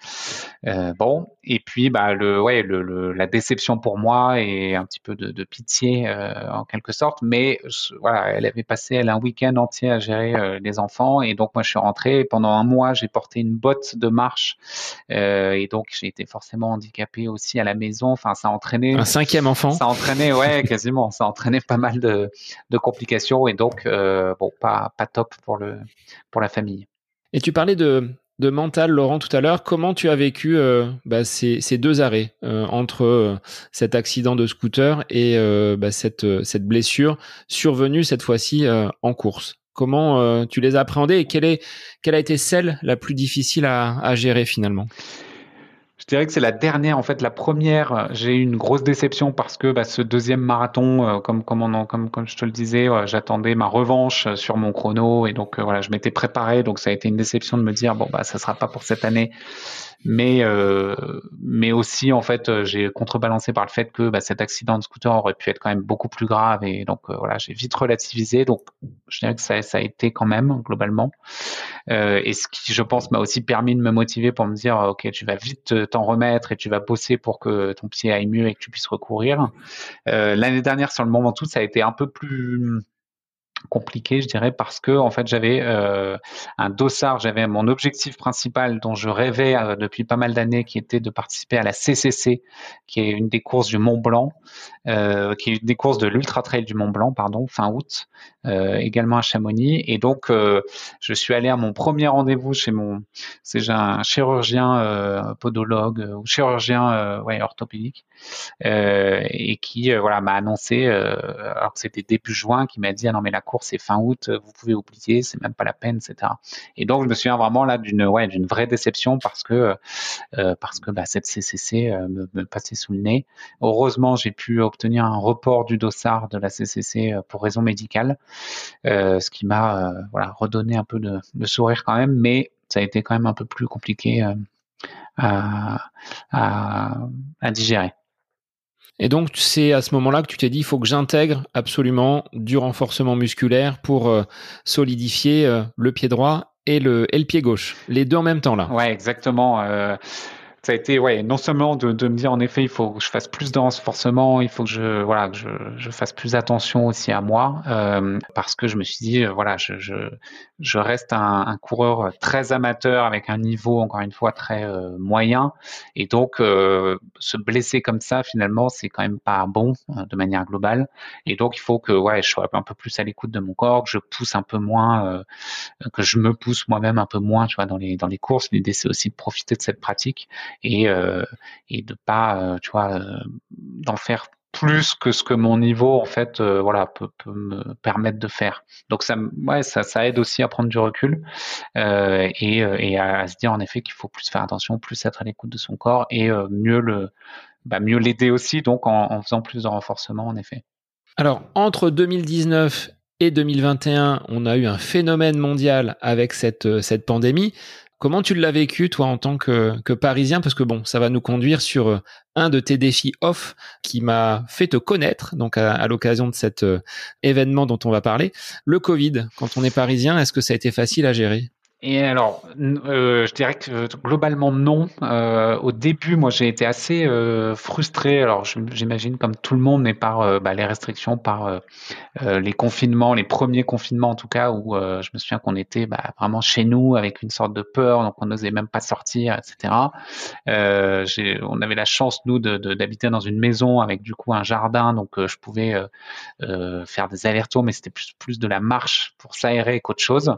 bon. Et puis bah le ouais le, la déception pour moi et un petit peu de, de pitié en quelque sorte. Mais voilà, elle avait passé elle un week-end entier à gérer les enfants et donc moi je suis rentré pendant un mois j'ai porté une botte de marche euh, et donc j'ai été forcément handicapé aussi à la maison. Enfin, ça a entraîné un cinquième enfant. Ça a entraîné, ouais, quasiment. Ça a entraîné pas mal de, complications et donc euh, bon, pas pas top pour le pour la famille. Et tu parlais de de mental, Laurent, tout à l'heure. Comment tu as vécu euh, bah, ces, deux arrêts entre cet accident de scooter et bah, cette, cette blessure survenue cette fois-ci en course? Comment euh, tu les as appréhendés et quelle, est, quelle a été celle la plus difficile à, gérer finalement? Je dirais que c'est la dernière, en fait, la première. J'ai eu une grosse déception parce que bah, ce deuxième marathon, euh, comme comme je te le disais, euh, j'attendais ma revanche sur mon chrono et donc voilà, je m'étais préparé. Donc ça a été une déception de me dire bon bah ça sera pas pour cette année mais euh, mais aussi en fait euh, j'ai contrebalancé par le fait que bah, cet accident de scooter aurait pu être quand même beaucoup plus grave et donc euh, voilà j'ai vite relativisé. Donc je dirais que ça, ça a été quand même globalement. Euh, et ce qui je pense m'a aussi permis de me motiver pour me dire ok tu vas vite t'en remettre et tu vas bosser pour que ton pied aille mieux et que tu puisses recourir. L'année dernière sur le moment tout ça a été un peu plus compliqué, je dirais, parce que en fait j'avais euh, un dossard, j'avais mon objectif principal dont je rêvais euh, depuis pas mal d'années, qui était de participer à la CCC, qui est une des courses du Mont Blanc, euh, qui est une des courses de l'Ultra Trail du Mont Blanc, pardon, fin août, également à Chamonix. Et donc je suis allé à mon premier rendez-vous chez mon, c'est un chirurgien podologue ou chirurgien ouais, orthopédique, et qui voilà m'a annoncé, alors que c'était début juin, qui m'a dit ah non mais la course c'est fin août, vous pouvez oublier, c'est même pas la peine, etc. Et donc je me souviens vraiment là d'une ouais d'une vraie déception parce que euh, parce que bah, cette CCC euh, me, passait sous le nez. Heureusement j'ai pu obtenir un report du dossard de la CCC euh, pour raison médicale, ce qui m'a voilà redonné un peu de, sourire quand même, mais ça a été quand même un peu plus compliqué à digérer. Et donc, c'est à ce moment-là que tu t'es dit, il faut que j'intègre absolument du renforcement musculaire pour euh, solidifier euh, le pied droit et le, et le pied gauche. Les deux en même temps, là. Ouais, exactement. Euh, ça a été ouais non seulement de, de, me dire en effet il faut que je fasse plus de renforcement il faut que je voilà que je, je fasse plus attention aussi à moi euh, parce que je me suis dit voilà je, je, je reste un, un, coureur très amateur avec un niveau encore une fois très euh, moyen. Et donc euh, se blesser comme ça finalement c'est quand même pas bon euh, de manière globale. Et donc il faut que ouais je sois un peu plus à l'écoute de mon corps que je pousse un peu moins euh, que je me pousse moi-même un peu moins tu vois dans les dans les courses. L'idée c'est aussi de profiter de cette pratique et, euh, et de pas, euh, tu vois, euh, d'en faire plus que ce que mon niveau en fait voilà peut, me permettre de faire. Donc ça ouais ça, aide aussi à prendre du recul euh, et, et à, se dire en effet qu'il faut plus faire attention plus être à l'écoute de son corps et mieux le bah, mieux l'aider aussi donc en, en, faisant plus de renforcement en effet. Alors entre 2019 et 2021 on a eu un phénomène mondial avec cette cette pandémie Comment tu l'as vécu, toi, en tant que, que, Parisien? Parce que bon, ça va nous conduire sur euh, un de tes défis off qui m'a fait te connaître, donc à, l'occasion de cet euh, événement dont on va parler. Le Covid, quand on est Parisien, est-ce que ça a été facile à gérer? Et alors, euh, je dirais que euh, globalement non. Euh, au début, moi, j'ai été assez euh, frustré. Alors, j'imagine comme tout le monde, mais par bah, les restrictions, par les confinements, les premiers confinements en tout cas, où je me souviens qu'on était bah, vraiment chez nous avec une sorte de peur, donc on n'osait même pas sortir, etc. on avait la chance nous d'habiter dans une maison avec du coup un jardin, donc je pouvais faire des allers-retours, mais c'était plus plus de la marche pour s'aérer qu'autre chose.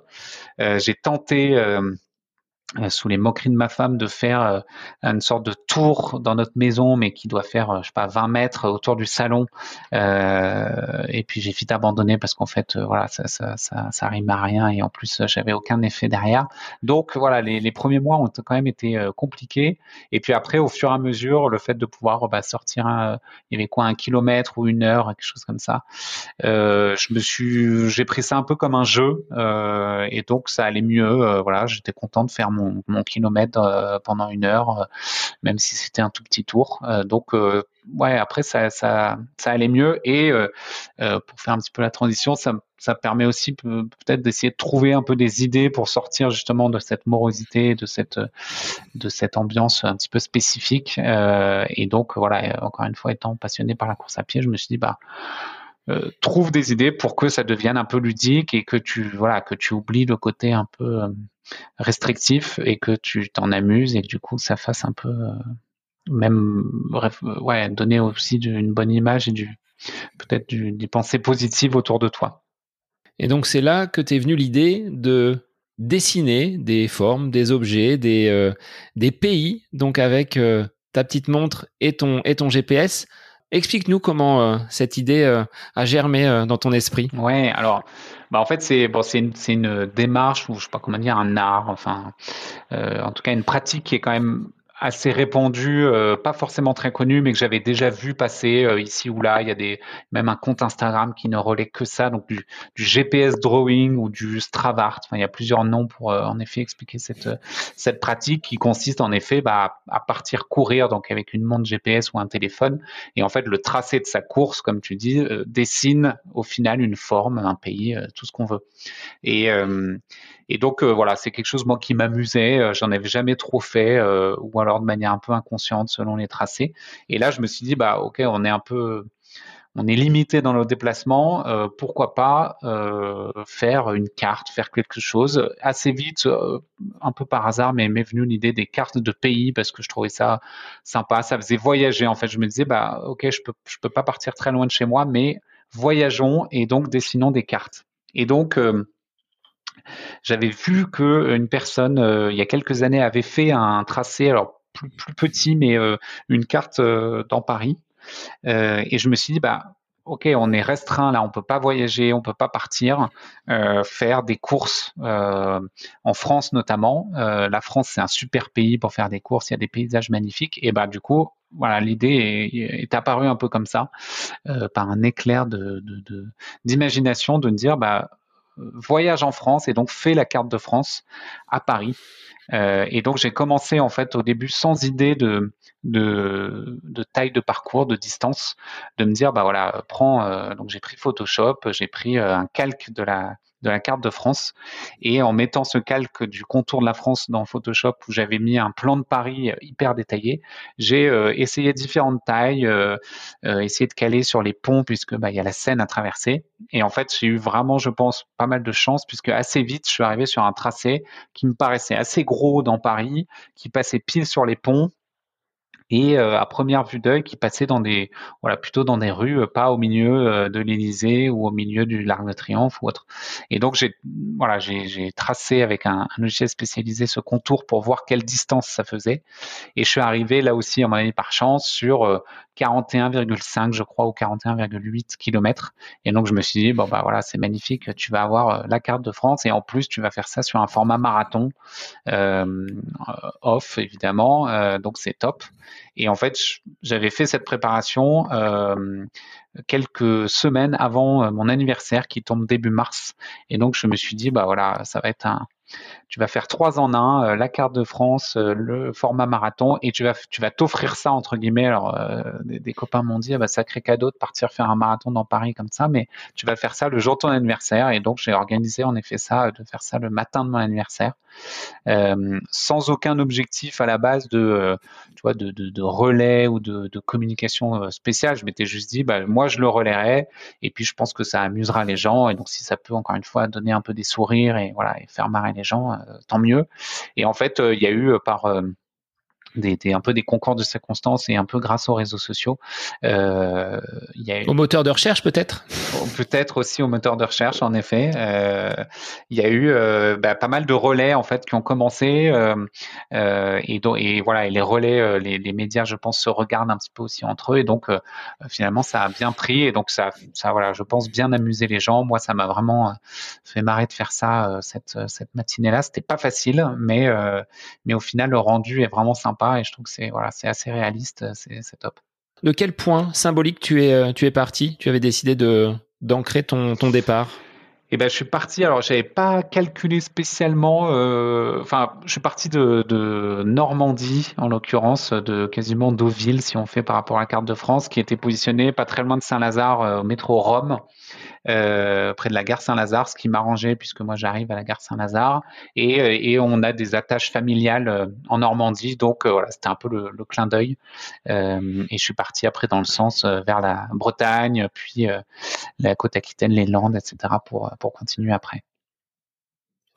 j'ai tenté euh, sous les moqueries de ma femme de faire euh, une sorte de tour dans notre maison mais qui doit faire euh, je sais pas 20 mètres autour du salon. Euh, et puis j'ai vite abandonné parce qu'en fait voilà ça, ça, ça, ça rime à rien et en plus j'avais aucun effet derrière. Donc voilà les, les, premiers mois ont quand même été compliqués. Et puis après au fur et à mesure le fait de pouvoir bah, sortir un, il y avait quoi un kilomètre ou une heure quelque chose comme ça. Euh, je me suis j'ai pris ça un peu comme un jeu et donc ça allait mieux voilà j'étais content de faire mon mon, kilomètre euh, pendant une heure, euh, même si c'était un tout petit tour. Euh, donc ouais, après ça, ça, ça allait mieux et pour faire un petit peu la transition, ça, ça permet aussi peut-être d'essayer de trouver un peu des idées pour sortir justement de cette morosité, de cette de cette ambiance un petit peu spécifique. et donc voilà, encore une fois, étant passionné par la course à pied, je me suis dit bah trouve des idées pour que ça devienne un peu ludique et que tu voilà que tu oublies le côté un peu restrictif et que tu t'en amuses et que du coup ça fasse un peu euh, même ouais donner aussi une bonne image et du peut-être des pensées positives autour de toi. Et donc c'est là que t'es venu l'idée de dessiner des formes, des objets, des euh, des pays donc avec euh, ta petite montre et ton et ton GPS. Explique-nous comment cette idée a germé dans ton esprit. Ouais, alors bah en fait c'est bon c'est une, une démarche ou je sais pas comment dire un art enfin euh, en tout cas une pratique qui est quand même assez répandu, euh, pas forcément très connu, mais que j'avais déjà vu passer euh, ici ou là. Il y a même un compte Instagram qui ne relaie que ça, donc du, GPS drawing ou du Stravart. Enfin, il y a plusieurs noms pour euh, en effet expliquer cette cette pratique qui consiste en effet bah, à partir courir donc avec une montre GPS ou un téléphone et en fait le tracé de sa course, comme tu dis, dessine au final une forme, un pays, tout ce qu'on veut. Et et donc euh, voilà, c'est quelque chose moi qui m'amusait. Euh, j'en avais jamais trop fait, euh, ou alors de manière un peu inconsciente selon les tracés. Et là, je me suis dit bah ok, on est un peu on est limité dans nos déplacements, euh, pourquoi pas euh, faire une carte, faire quelque chose assez vite, euh, un peu par hasard, mais m'est venue l'idée des cartes de pays parce que je trouvais ça sympa, ça faisait voyager en fait. Je me disais bah ok, je peux je peux pas partir très loin de chez moi, mais voyageons et donc dessinons des cartes. Et donc j'avais vu que euh, une personne euh, il y a quelques années avait fait un tracé, alors plus, petit, mais euh, une carte dans Paris. et je me suis dit, bah, ok, on est restreint là, on peut pas voyager, on peut pas partir, faire des courses en France notamment. la France c'est un super pays pour faire des courses, il y a des paysages magnifiques. Et bah du coup, voilà, l'idée est, apparue un peu comme ça, par un éclair d'imagination, de, de, de, dire bah voyage en France et donc fait la carte de France à Paris. Euh, et donc j'ai commencé en fait au début sans idée de, taille de parcours, de distance, de me dire bah voilà, prends euh, donc j'ai pris Photoshop, j'ai pris euh, un calque de la de la carte de France. Et en mettant ce calque du contour de la France dans Photoshop où j'avais mis un plan de Paris hyper détaillé, j'ai euh, essayé différentes tailles, euh, euh, essayé de caler sur les ponts puisque bah, il y a la Seine à traverser. Et en fait, j'ai eu vraiment, je pense, pas mal de chance puisque assez vite, je suis arrivé sur un tracé qui me paraissait assez gros dans Paris, qui passait pile sur les ponts et euh, à première vue d'œil qui passait dans des voilà plutôt dans des rues, euh, pas au milieu euh, de l'Élysée ou au milieu du l'Arc de Triomphe ou autre. Et donc j'ai voilà j'ai tracé avec un, un, logiciel spécialisé ce contour pour voir quelle distance ça faisait. Et je suis arrivé là aussi à mon avis par chance sur 41,5 je crois ou 41,8 km. Et donc je me suis dit bon bah voilà c'est magnifique, tu vas avoir la carte de France et en plus tu vas faire ça sur un format marathon euh, off évidemment, euh, donc c'est top. Et en fait j'avais fait cette préparation euh, quelques semaines avant mon anniversaire qui tombe début mars. Et donc je me suis dit bah voilà ça va être un tu vas faire trois en un, euh, la carte de France, euh, le format marathon, et tu vas t'offrir ça entre guillemets. Alors euh, des, copains m'ont dit ah bah, sacré cadeau de partir faire un marathon dans Paris comme ça, mais tu vas faire ça le jour de ton anniversaire, et donc j'ai organisé en effet ça, de faire ça le matin de mon anniversaire, sans aucun objectif à la base de relais ou de, de communication spéciale. Je m'étais juste dit bah moi je le relayerai, et puis je pense que ça amusera les gens, et donc si ça peut encore une fois donner un peu des sourires et voilà et faire marrer les gens, euh, tant mieux. Et en fait, euh, il y a eu euh, par des, un peu des concours de circonstances et un peu grâce aux réseaux sociaux. Euh, y a Au moteur de recherche peut-être? Peut-être aussi au moteur de recherche, en effet. Euh, il y a eu euh, bah, pas mal de relais en fait qui ont commencé et, et voilà et les relais, les, les, médias, je pense, se regardent un petit peu aussi entre eux et donc finalement ça a bien pris et donc ça, ça voilà, je pense bien amuser les gens. Moi, ça m'a vraiment fait marrer de faire ça cette cette matinée-là. C'était pas facile, mais mais au final le rendu est vraiment sympa et je trouve que c'est voilà, c'est assez réaliste, c'est top. De quel point symbolique tu es, euh, tu es parti? Tu avais décidé de d'ancrer ton, ton départ? Eh ben, je suis parti. Alors, j'avais pas calculé spécialement. Euh, enfin, je suis parti de, de Normandie, en l'occurrence, de quasiment Deauville, si on fait par rapport à la carte de France, qui était positionnée pas très loin de Saint-Lazare, euh, au métro Rome. Euh, près de la gare Saint-Lazare, ce qui m'arrangeait puisque moi j'arrive à la gare Saint-Lazare et, euh, et, on a des attaches familiales euh, en Normandie, donc voilà, c'était un peu le, le clin d'œil. et je suis parti après dans le sens vers la Bretagne, puis la côte aquitaine, les Landes, etc. pour, pour continuer après.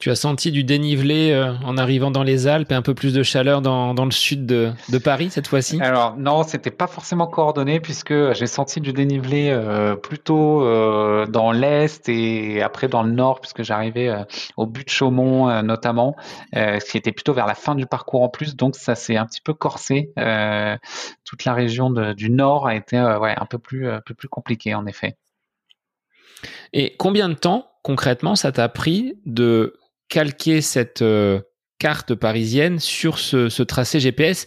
Tu as senti du dénivelé euh, en arrivant dans les Alpes et un peu plus de chaleur dans, dans le sud de, de, Paris cette fois-ci? Alors non, c'était pas forcément coordonné puisque j'ai senti du dénivelé euh, plutôt euh, dans l'est et après dans le nord puisque j'arrivais au but de Chaumont notamment, ce qui était plutôt vers la fin du parcours en plus. Donc ça s'est un petit peu corsé. toute la région de, du nord a été ouais, un peu plus, un peu plus compliqué en effet. Et combien de temps concrètement ça t'a pris de calquer cette euh, carte parisienne sur ce, tracé GPS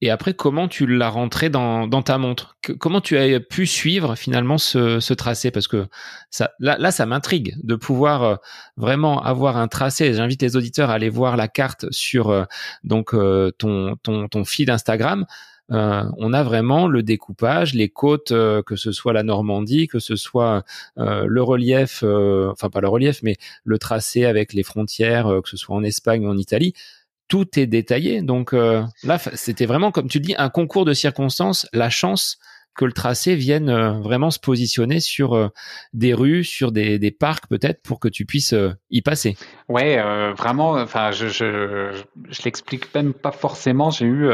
et après, comment tu l'as rentré dans, ta montre? Comment tu as pu suivre finalement ce, tracé? Parce que là, ça m'intrigue de pouvoir euh, vraiment avoir un tracé. J'invite les auditeurs à aller voir la carte sur euh, donc ton, ton, ton feed Instagram. Euh, on a vraiment le découpage, les côtes, euh, que ce soit la Normandie, que ce soit euh, le relief, enfin pas le relief, mais le tracé avec les frontières, que ce soit en Espagne ou en Italie. Tout est détaillé. Donc là, c'était vraiment, comme tu le dis, un concours de circonstances, la chance que le tracé vienne euh, vraiment se positionner sur euh, des rues, sur des, des parcs peut-être pour que tu puisses euh, y passer. Ouais, vraiment. Enfin, je je, je, l'explique même pas forcément. J'ai eu,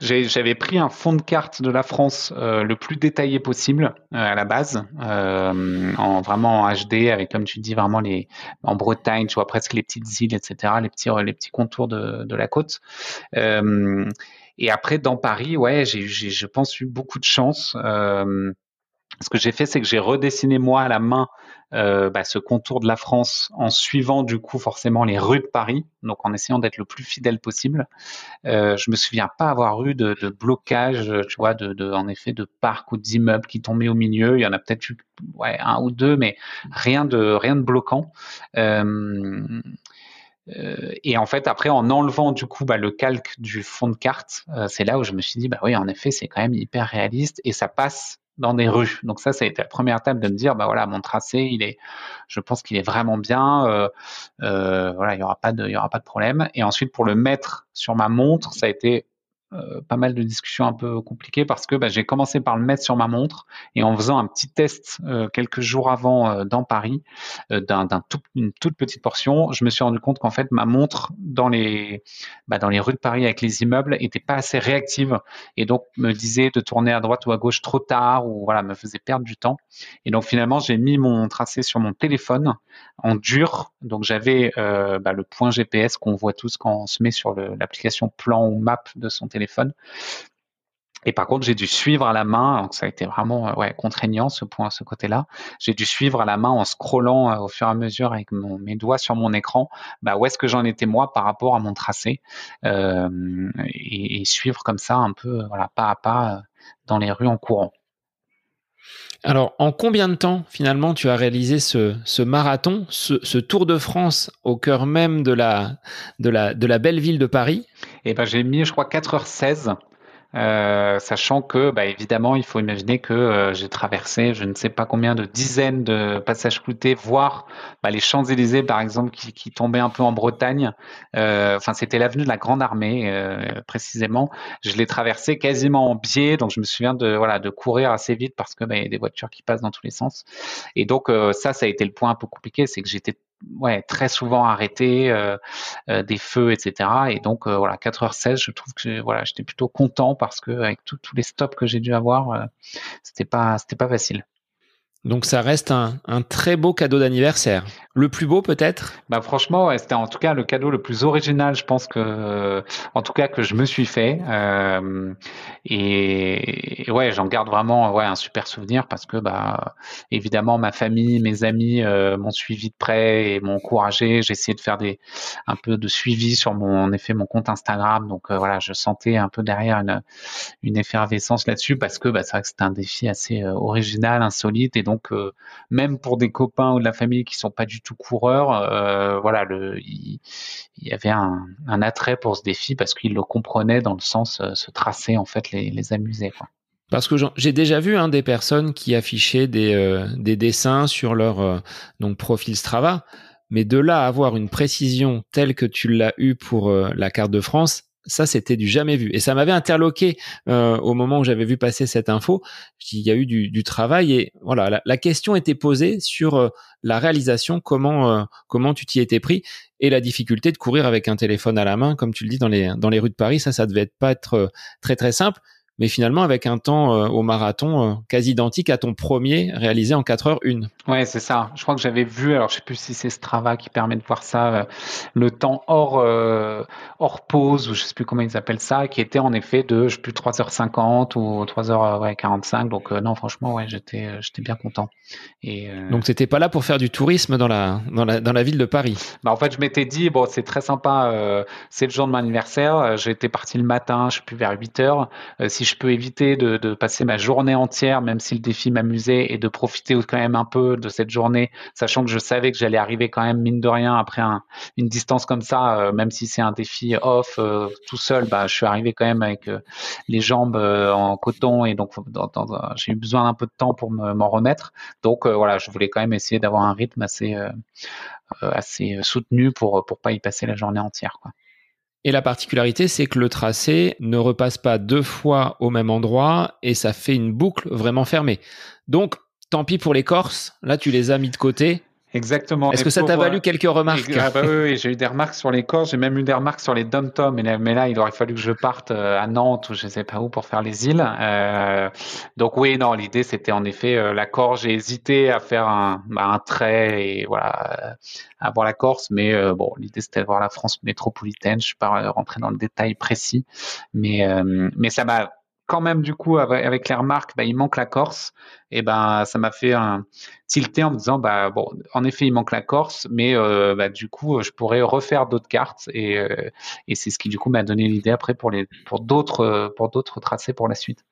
j'avais pris un fond de carte de la France le plus détaillé possible à la base, en vraiment en HD avec comme tu dis vraiment les en Bretagne, tu vois presque les petites îles, etc. Les petits les petits contours de de la côte. Et après, dans Paris, ouais, j'ai, je pense, eu beaucoup de chance. Euh, ce que j'ai fait, c'est que j'ai redessiné moi à la main euh, bah, ce contour de la France en suivant du coup forcément les rues de Paris, donc en essayant d'être le plus fidèle possible. Euh, je me souviens pas avoir eu de, blocage, tu vois, de, de, en effet de parcs ou d'immeubles qui tombaient au milieu. Il y en a peut-être eu ouais, un ou deux, mais rien de rien de bloquant. Euh, euh, et en fait, après, en enlevant du coup bah, le calque du fond de carte, euh, c'est là où je me suis dit, bah oui, en effet, c'est quand même hyper réaliste et ça passe dans des rues. Donc ça, ça a été la première étape de me dire, bah voilà, mon tracé, il est, je pense qu'il est vraiment bien. Euh, euh, voilà, il y aura pas de, il y aura pas de problème. Et ensuite, pour le mettre sur ma montre, ça a été euh, pas mal de discussions un peu compliquées parce que bah, j'ai commencé par le mettre sur ma montre et en faisant un petit test euh, quelques jours avant euh, dans Paris d'un, toute petite portion, je me suis rendu compte qu'en fait ma montre dans les bah, dans les rues de Paris avec les immeubles était pas assez réactive et donc me disait de tourner à droite ou à gauche trop tard ou voilà me faisait perdre du temps. Et donc finalement j'ai mis mon tracé sur mon téléphone en dur. Donc j'avais bah, le point GPS qu'on voit tous quand on se met sur l'application plan ou map de son téléphone Et par contre, j'ai dû suivre à la main, donc ça a été vraiment euh, contraignant ce point, ce côté-là. J'ai dû suivre à la main en scrollant euh, au fur et à mesure avec mes doigts sur mon écran, bah, où est-ce que j'en étais moi par rapport à mon tracé, euh, et, suivre comme ça un peu, pas à pas dans les rues en courant. Alors, en combien de temps finalement tu as réalisé ce, marathon, ce, Tour de France au cœur même de la, belle ville de Paris? Eh ben, j'ai mis, je crois, 4h16. Euh, sachant que, bah, évidemment, il faut imaginer que euh, j'ai traversé je ne sais pas combien de dizaines de passages cloutés, voire bah, les Champs-Élysées, par exemple, qui, qui, tombaient un peu en Bretagne. Euh, enfin, c'était l'avenue de la Grande Armée, précisément. Je l'ai traversé quasiment en biais, donc je me souviens de voilà de courir assez vite parce que bah, y a des voitures qui passent dans tous les sens. Et donc ça, ça a été le point un peu compliqué, c'est que j'étais ouais, très souvent arrêté, des feux, etc. Et donc voilà, 4h16, je trouve que voilà, j'étais plutôt content parce que avec tous les stops que j'ai dû avoir, c'était pas c'était pas facile. Donc ça reste un, un très beau cadeau d'anniversaire. Le plus beau peut-être? Bah franchement, c'était en tout cas le cadeau le plus original, je pense que, en tout cas que je me suis fait. Euh, et, ouais, j'en garde vraiment ouais un super souvenir parce que bah évidemment ma famille, mes amis euh, m'ont suivi de près et m'ont encouragé. J'ai essayé de faire des un peu de suivi sur mon en effet mon compte Instagram. Donc euh, voilà, je sentais un peu derrière une une effervescence là-dessus parce que bah, c'est vrai que c'était un défi assez original, insolite et donc même pour des copains ou de la famille qui sont pas du tout coureur, euh, voilà, il, y avait un, attrait pour ce défi parce qu'il le comprenait dans le sens euh, se tracer en fait les, les amuser. Parce que j'ai déjà vu hein, des personnes qui affichaient des, euh, des dessins sur leur donc profil Strava, mais de là à avoir une précision telle que tu l'as eu pour la carte de France, ça c'était du jamais vu. Et ça m'avait interloqué euh, au moment où j'avais vu passer cette info. Il y a eu du, travail et voilà la, question était posée sur euh, la réalisation comment euh, comment tu t'y étais pris et la difficulté de courir avec un téléphone à la main comme tu le dis dans les dans les rues de Paris. Ça ça devait pas être très très simple mais finalement avec un temps euh, au marathon euh, quasi identique à ton premier réalisé en 4 heures 1. Ouais, c'est ça. Je crois que j'avais vu, alors je sais plus si c'est Strava qui permet de voir ça, euh, le temps hors, hors pause, ou je sais plus comment ils appellent ça, qui était en effet de, je sais plus, 3h50 ou 3h45. Donc non, franchement, ouais, j'étais, j'étais bien content. Et, Donc c'était pas là pour faire du tourisme dans la, dans la, dans la ville de Paris? Bah, En fait, je m'étais dit, bon, c'est très sympa, c'est le jour de mon anniversaire, j'étais parti le matin, je sais plus, vers 8h. si je peux éviter de, passer ma journée entière, même si le défi m'amusait, et de profiter quand même un peu de cette journée, sachant que je savais que j'allais arriver quand même mine de rien après une distance comme ça, euh, même si c'est un défi off euh, tout seul, bah, je suis arrivé quand même avec euh, les jambes en coton et donc j'ai eu besoin d'un peu de temps pour m'en remettre. Donc voilà, je voulais quand même essayer d'avoir un rythme assez soutenu pour pour pas y passer la journée entière. Et la particularité, c'est que le tracé ne repasse pas deux fois au même endroit et ça fait une boucle vraiment fermée. Donc, tant pis pour les Corses. Là, tu les as mis de côté. Exactement. Est-ce que ça t'a valu euh, quelques remarques ah bah oui, j'ai eu des remarques sur les corps, j'ai même eu des remarques sur les dom-toms, mais, là, il aurait fallu que je parte euh, à Nantes ou je ne sais pas où pour faire les îles. Euh, donc oui, non, l'idée c'était en effet la Corse. J'ai hésité à faire un, bah, un trait et voilà, à voir la Corse, mais bon, l'idée c'était de voir la France métropolitaine. Je ne suis pas rentré dans le détail précis, mais mais ça m'a quand même du coup avec, les remarques, bah, il manque la Corse. Et ben ça m'a fait un tilter en me disant bah bon, en effet il manque la Corse, mais euh, bah, du coup je pourrais refaire d'autres cartes et, euh, et c'est ce qui du coup m'a donné l'idée après pour pour d'autres pour d'autres tracés pour la suite.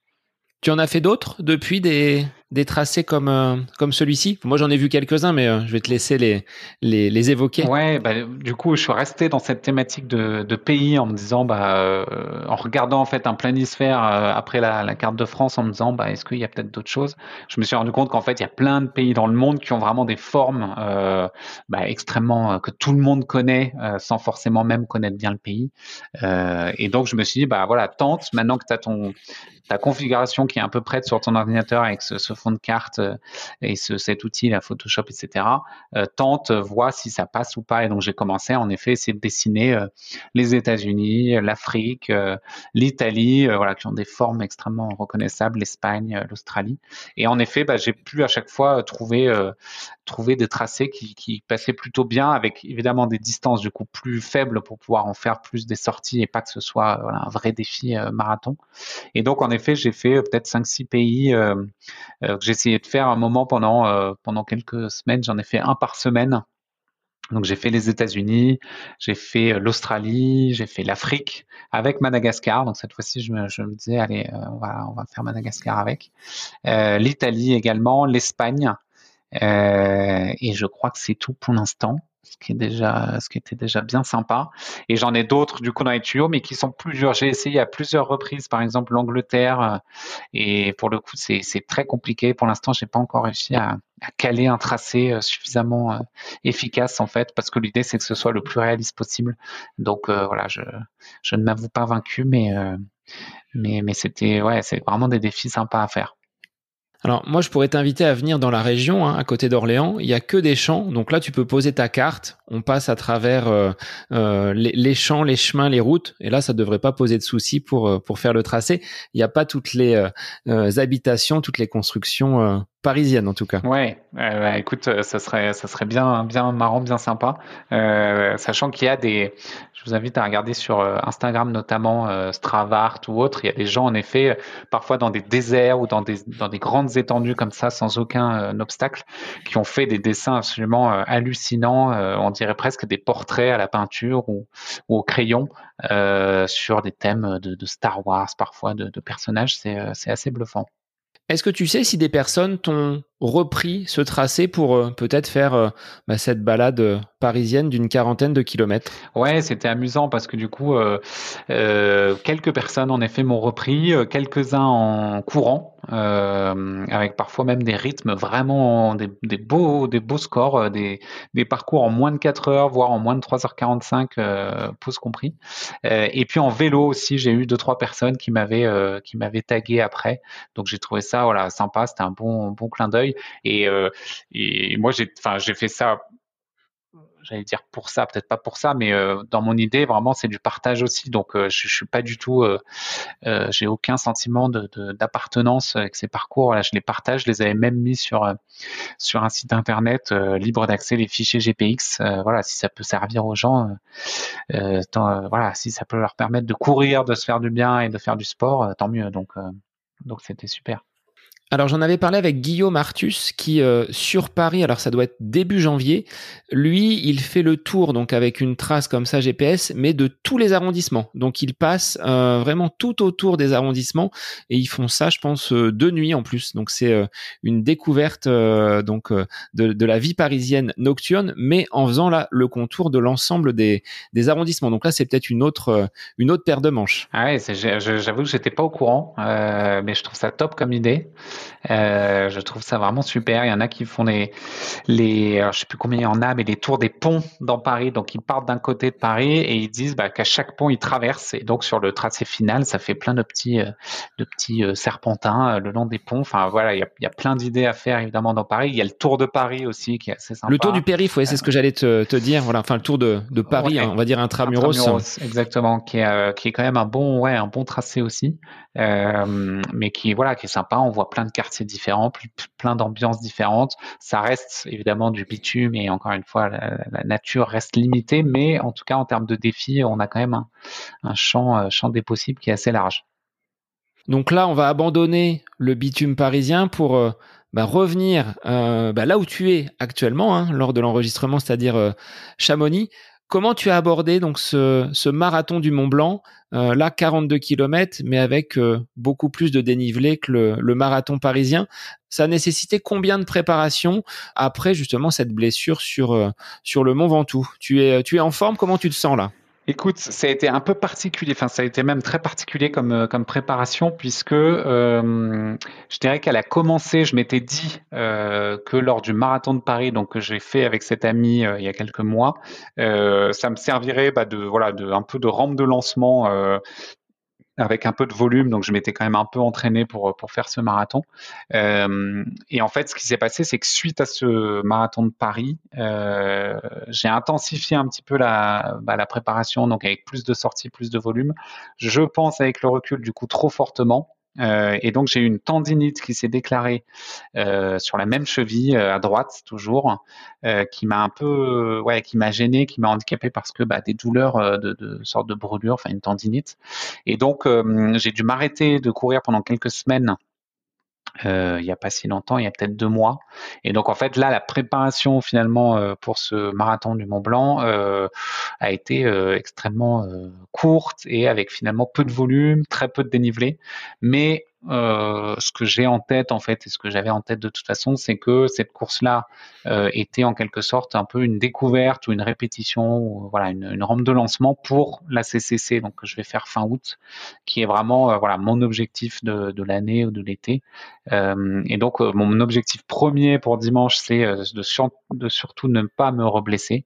Tu en as fait d'autres depuis des, des tracés comme, euh, comme celui-ci Moi, j'en ai vu quelques-uns, mais euh, je vais te laisser les, les, les évoquer. Ouais, bah, du coup, je suis resté dans cette thématique de, de pays en me disant, bah, euh, en regardant en fait un planisphère après la, carte de France, en me disant, bah, est-ce qu'il y a peut-être d'autres choses? Je me suis rendu compte qu'en fait, il y a plein de pays dans le monde qui ont vraiment des formes bah, extrêmement que tout le monde connaît, sans forcément même connaître bien le pays. et donc, je me suis dit, bah voilà, tente maintenant que tu as ton ta configuration qui est un peu prête sur ton ordinateur avec ce, ce fond de carte euh, et ce, cet outil, la Photoshop, etc., euh, tente, vois si ça passe ou pas. Et donc j'ai commencé en effet essayer de dessiner euh, les États-Unis, l'Afrique, l'Italie, voilà, qui ont des formes extrêmement reconnaissables, l'Espagne, l'Australie. Et en effet, bah, j'ai pu à chaque fois trouver trouver des tracés qui, passaient plutôt bien, avec évidemment des distances du coup plus faibles pour pouvoir en faire plus des sorties et pas que ce soit un vrai défi marathon. Et donc en effet, j'ai fait peut-être 5-6 pays euh, que j'ai essayé de faire un moment pendant, euh, pendant quelques semaines. J'en ai fait un par semaine. Donc j'ai fait les États-Unis, j'ai fait euh, l'Australie, j'ai fait l'Afrique avec Madagascar. Donc cette fois-ci, je me, je me disais, allez, on, va, on va faire Madagascar avec. Euh, L'Italie également, l'Espagne. Euh, et je crois que c'est tout pour l'instant ce qui est déjà, ce qui était déjà bien sympa. Et j'en ai d'autres du coup dans les tuyaux, mais qui sont plus durs. J'ai essayé à plusieurs reprises, par exemple l'Angleterre, euh, et pour le coup c'est très compliqué. Pour l'instant, j'ai pas encore réussi à, caler un tracé euh, suffisamment euh, efficace en fait, parce que l'idée c'est que ce soit le plus réaliste possible. Donc voilà, je, ne m'avoue pas vaincu, mais mais mais c'était ouais, c'est vraiment des défis sympas à faire. Alors moi, je pourrais t'inviter à venir dans la région, hein, à côté d'Orléans. Il y a que des champs, donc là, tu peux poser ta carte. On passe à travers euh, euh, les, champs, les chemins, les routes, et là, ça devrait pas poser de soucis pour euh, pour faire le tracé. Il n'y a pas toutes les habitations, toutes les constructions parisiennes en tout cas. Ouais, écoute, ça serait ça serait bien bien marrant, bien sympa, sachant qu'il y a des vous invite à regarder sur euh, Instagram notamment euh, Stravart ou autre. Il y a des gens en effet parfois dans des déserts ou dans des grandes étendues comme ça sans aucun euh, obstacle qui ont fait des dessins absolument hallucinants. on dirait presque des portraits à la peinture ou, au crayon sur des thèmes de, Star Wars parfois de, personnages. C'est assez bluffant. Est-ce que tu sais si des personnes t'ont repris ce tracé pour euh, peut-être faire euh, bah, cette balade euh, parisienne d'une quarantaine de kilomètres Ouais, c'était amusant parce que du coup, quelques personnes en effet m'ont repris, quelques-uns en courant, avec parfois même des rythmes vraiment des, beaux, des beaux scores, des, parcours en moins de 4 heures, voire en moins de 3h45, pause compris. et puis en vélo aussi, j'ai eu deux trois personnes qui m'avaient tagué après, donc j'ai trouvé ça voilà sympa, c'était un bon bon clin d'œil. Et, euh, et moi, j'ai fait ça j'allais dire pour ça, peut-être pas pour ça, mais euh, dans mon idée, vraiment, c'est du partage aussi. Donc, euh, je, je suis pas du tout, j'ai aucun sentiment de, d'appartenance avec ces parcours. Là, je les partage, je les avais même mis sur sur un site internet libre d'accès, les fichiers GPX. voilà, si ça peut servir aux gens, voilà, si ça peut leur permettre de courir, de se faire du bien et de faire du sport, tant mieux. Donc, donc c'était super. Alors j'en avais parlé avec Guillaume Artus qui euh, sur Paris, alors ça doit être début janvier, lui il fait le tour donc avec une trace comme ça GPS, mais de tous les arrondissements. Donc il passe euh, vraiment tout autour des arrondissements et ils font ça, je pense, euh, de nuit en plus. Donc c'est une découverte donc de, la vie parisienne nocturne, mais en faisant là le contour de l'ensemble des, des arrondissements. Donc là c'est peut-être une autre une autre paire de manches. Ah ouais, j'avoue que j'étais pas au courant, mais je trouve ça top comme idée. Euh, je trouve ça vraiment super. Il y en a qui font les, les je sais plus combien il y en a, mais les tours des ponts dans Paris. Donc ils partent d'un côté de Paris et ils disent bah, qu'à chaque pont ils traversent. Et donc sur le tracé final, ça fait plein de petits, euh, de petits euh, serpentins le long des ponts. Enfin voilà, il y a, il y a plein d'idées à faire évidemment dans Paris. Il y a le tour de Paris aussi qui est assez sympa. Le tour du périph, oui, c'est ce que j'allais te, te, dire. Voilà, enfin le tour de, de Paris, hein, on va dire intramuros. intramuros exactement, qui est, qui est quand même un bon, ouais, un bon tracé aussi, mais qui voilà, qui est sympa. On voit plein de quartiers différents, plein d'ambiances différentes. Ça reste évidemment du bitume et encore une fois, la, nature reste limitée, mais en tout cas, en termes de défis, on a quand même un, champ, euh, champ des possibles qui est assez large. Donc là, on va abandonner le bitume parisien pour euh, bah, revenir euh, bah, là où tu es actuellement, hein, lors de l'enregistrement, c'est-à-dire Chamonix. Comment tu as abordé donc ce, marathon du Mont Blanc euh, Là, 42 km, mais avec euh, beaucoup plus de dénivelé que le, marathon parisien? Ça a nécessité combien de préparation après justement cette blessure sur, euh, sur le Mont Ventoux? Tu es, tu es en forme? Comment tu te sens là? Écoute, ça a été un peu particulier, enfin ça a été même très particulier comme, euh, comme préparation puisque euh, je dirais qu'elle a commencé, je m'étais dit euh, que lors du marathon de Paris, donc que j'ai fait avec cet ami il y a quelques mois, ça me servirait bah, de voilà de un peu de rampe de lancement avec un peu de volume, donc je m'étais quand même un peu entraîné pour, pour faire ce marathon. Euh, et en fait, ce qui s'est passé, c'est que suite à ce marathon de Paris, euh, j'ai intensifié un petit peu la, bah, la préparation, donc avec plus de sorties, plus de volume. Je pense avec le recul, du coup, trop fortement. Euh, et donc j'ai eu une tendinite qui s'est déclarée euh, sur la même cheville euh, à droite toujours, qui m'a un peu, ouais, qui m'a gêné, qui m'a handicapé parce que bah, des douleurs de, de sorte de brûlure, enfin une tendinite. Et donc j'ai dû m'arrêter de courir pendant quelques semaines euh, il n'y a pas si longtemps, il y a peut-être deux mois. Et donc en fait là, la préparation finalement euh, pour ce marathon du Mont Blanc euh, a été extrêmement courte et avec finalement peu de volume, très peu de dénivelé. Mais euh, ce que j'ai en tête en fait et ce que j'avais en tête de toute façon, c'est que cette course-là euh, était en quelque sorte un peu une découverte ou une répétition, ou, voilà, une, une, rampe de lancement pour la CCC, donc que je vais faire fin août, qui est vraiment euh, voilà mon objectif de, de l'année ou de l'été. Euh, et donc mon objectif premier pour dimanche, c'est de, de, surtout ne pas me reblesser.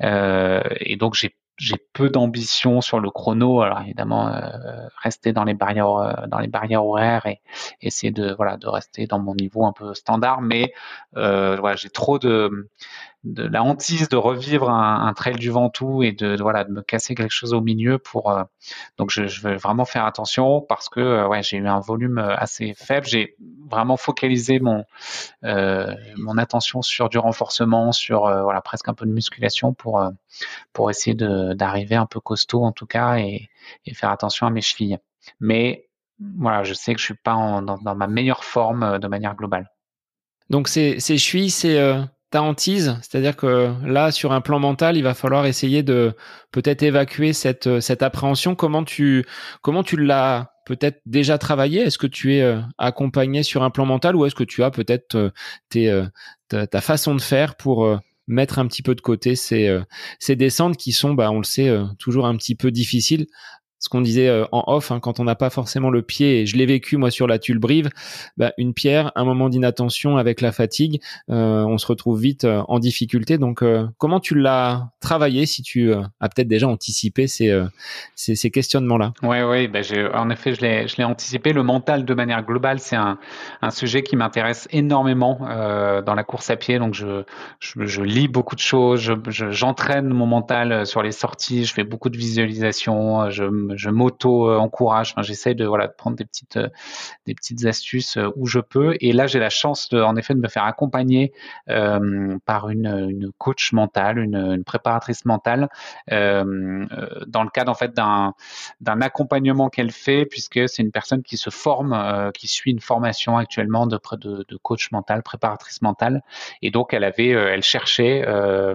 et donc j'ai j'ai peu d'ambition sur le chrono. Alors évidemment, euh, rester dans les barrières euh, dans les barrières horaires et essayer de voilà de rester dans mon niveau un peu standard. Mais euh, voilà, j'ai trop de de la hantise de revivre un, trail du Ventoux et de, voilà de me casser quelque chose au milieu pour euh, donc je, je, vraiment faire attention parce que euh, ouais j'ai eu un volume euh, assez faible. J'ai vraiment focalisé mon euh, mon attention sur du renforcement sur voilà presque un peu de musculation pour pour essayer d'arriver un peu costaud en tout cas et, et, faire attention à mes chevilles. Mais voilà je sais que je suis pas en, dans, dans ma meilleure forme de manière globale. Donc ces, ces chevilles c'est ta hantise, c'est-à-dire que là, sur un plan mental, il va falloir essayer de peut-être évacuer cette, euh, cette appréhension. Comment tu, comment tu l'as peut-être déjà travaillé? Est-ce que tu es euh, accompagné sur un plan mental ou est-ce que tu as peut-être euh, ta, façon de faire pour mettre un petit peu de côté ces, ces descentes qui sont, bah, on le sait, toujours un petit peu difficiles ce qu'on disait euh, en off, hein, quand on n'a pas forcément le pied, et je l'ai vécu moi sur la tulle brive, bah, une pierre, un moment d'inattention avec la fatigue, euh, on se retrouve vite euh, en difficulté. Donc, comment tu l'as travaillé si tu as peut-être déjà anticipé ces, ces, ces questionnements-là? Oui, oui, bah, en effet, je l'ai, je l'ai anticipé. Le mental, de manière globale, c'est un, un sujet qui m'intéresse énormément dans la course à pied. Donc, je, je, je lis beaucoup de choses, je, j'entraîne mon mental sur les sorties, je fais beaucoup de visualisation, je je m'auto-encourage. Enfin, j'essaie de voilà de prendre des petites euh, des petites astuces euh, où je peux. Et là, j'ai la chance de, en effet de me faire accompagner euh, par une, une coach mentale, une, une préparatrice mentale, euh, dans le cadre en fait d'un d'un accompagnement qu'elle fait, puisque c'est une personne qui se forme, euh, qui suit une formation actuellement de, de, de coach mental, préparatrice mentale. Et donc, elle avait, elle cherchait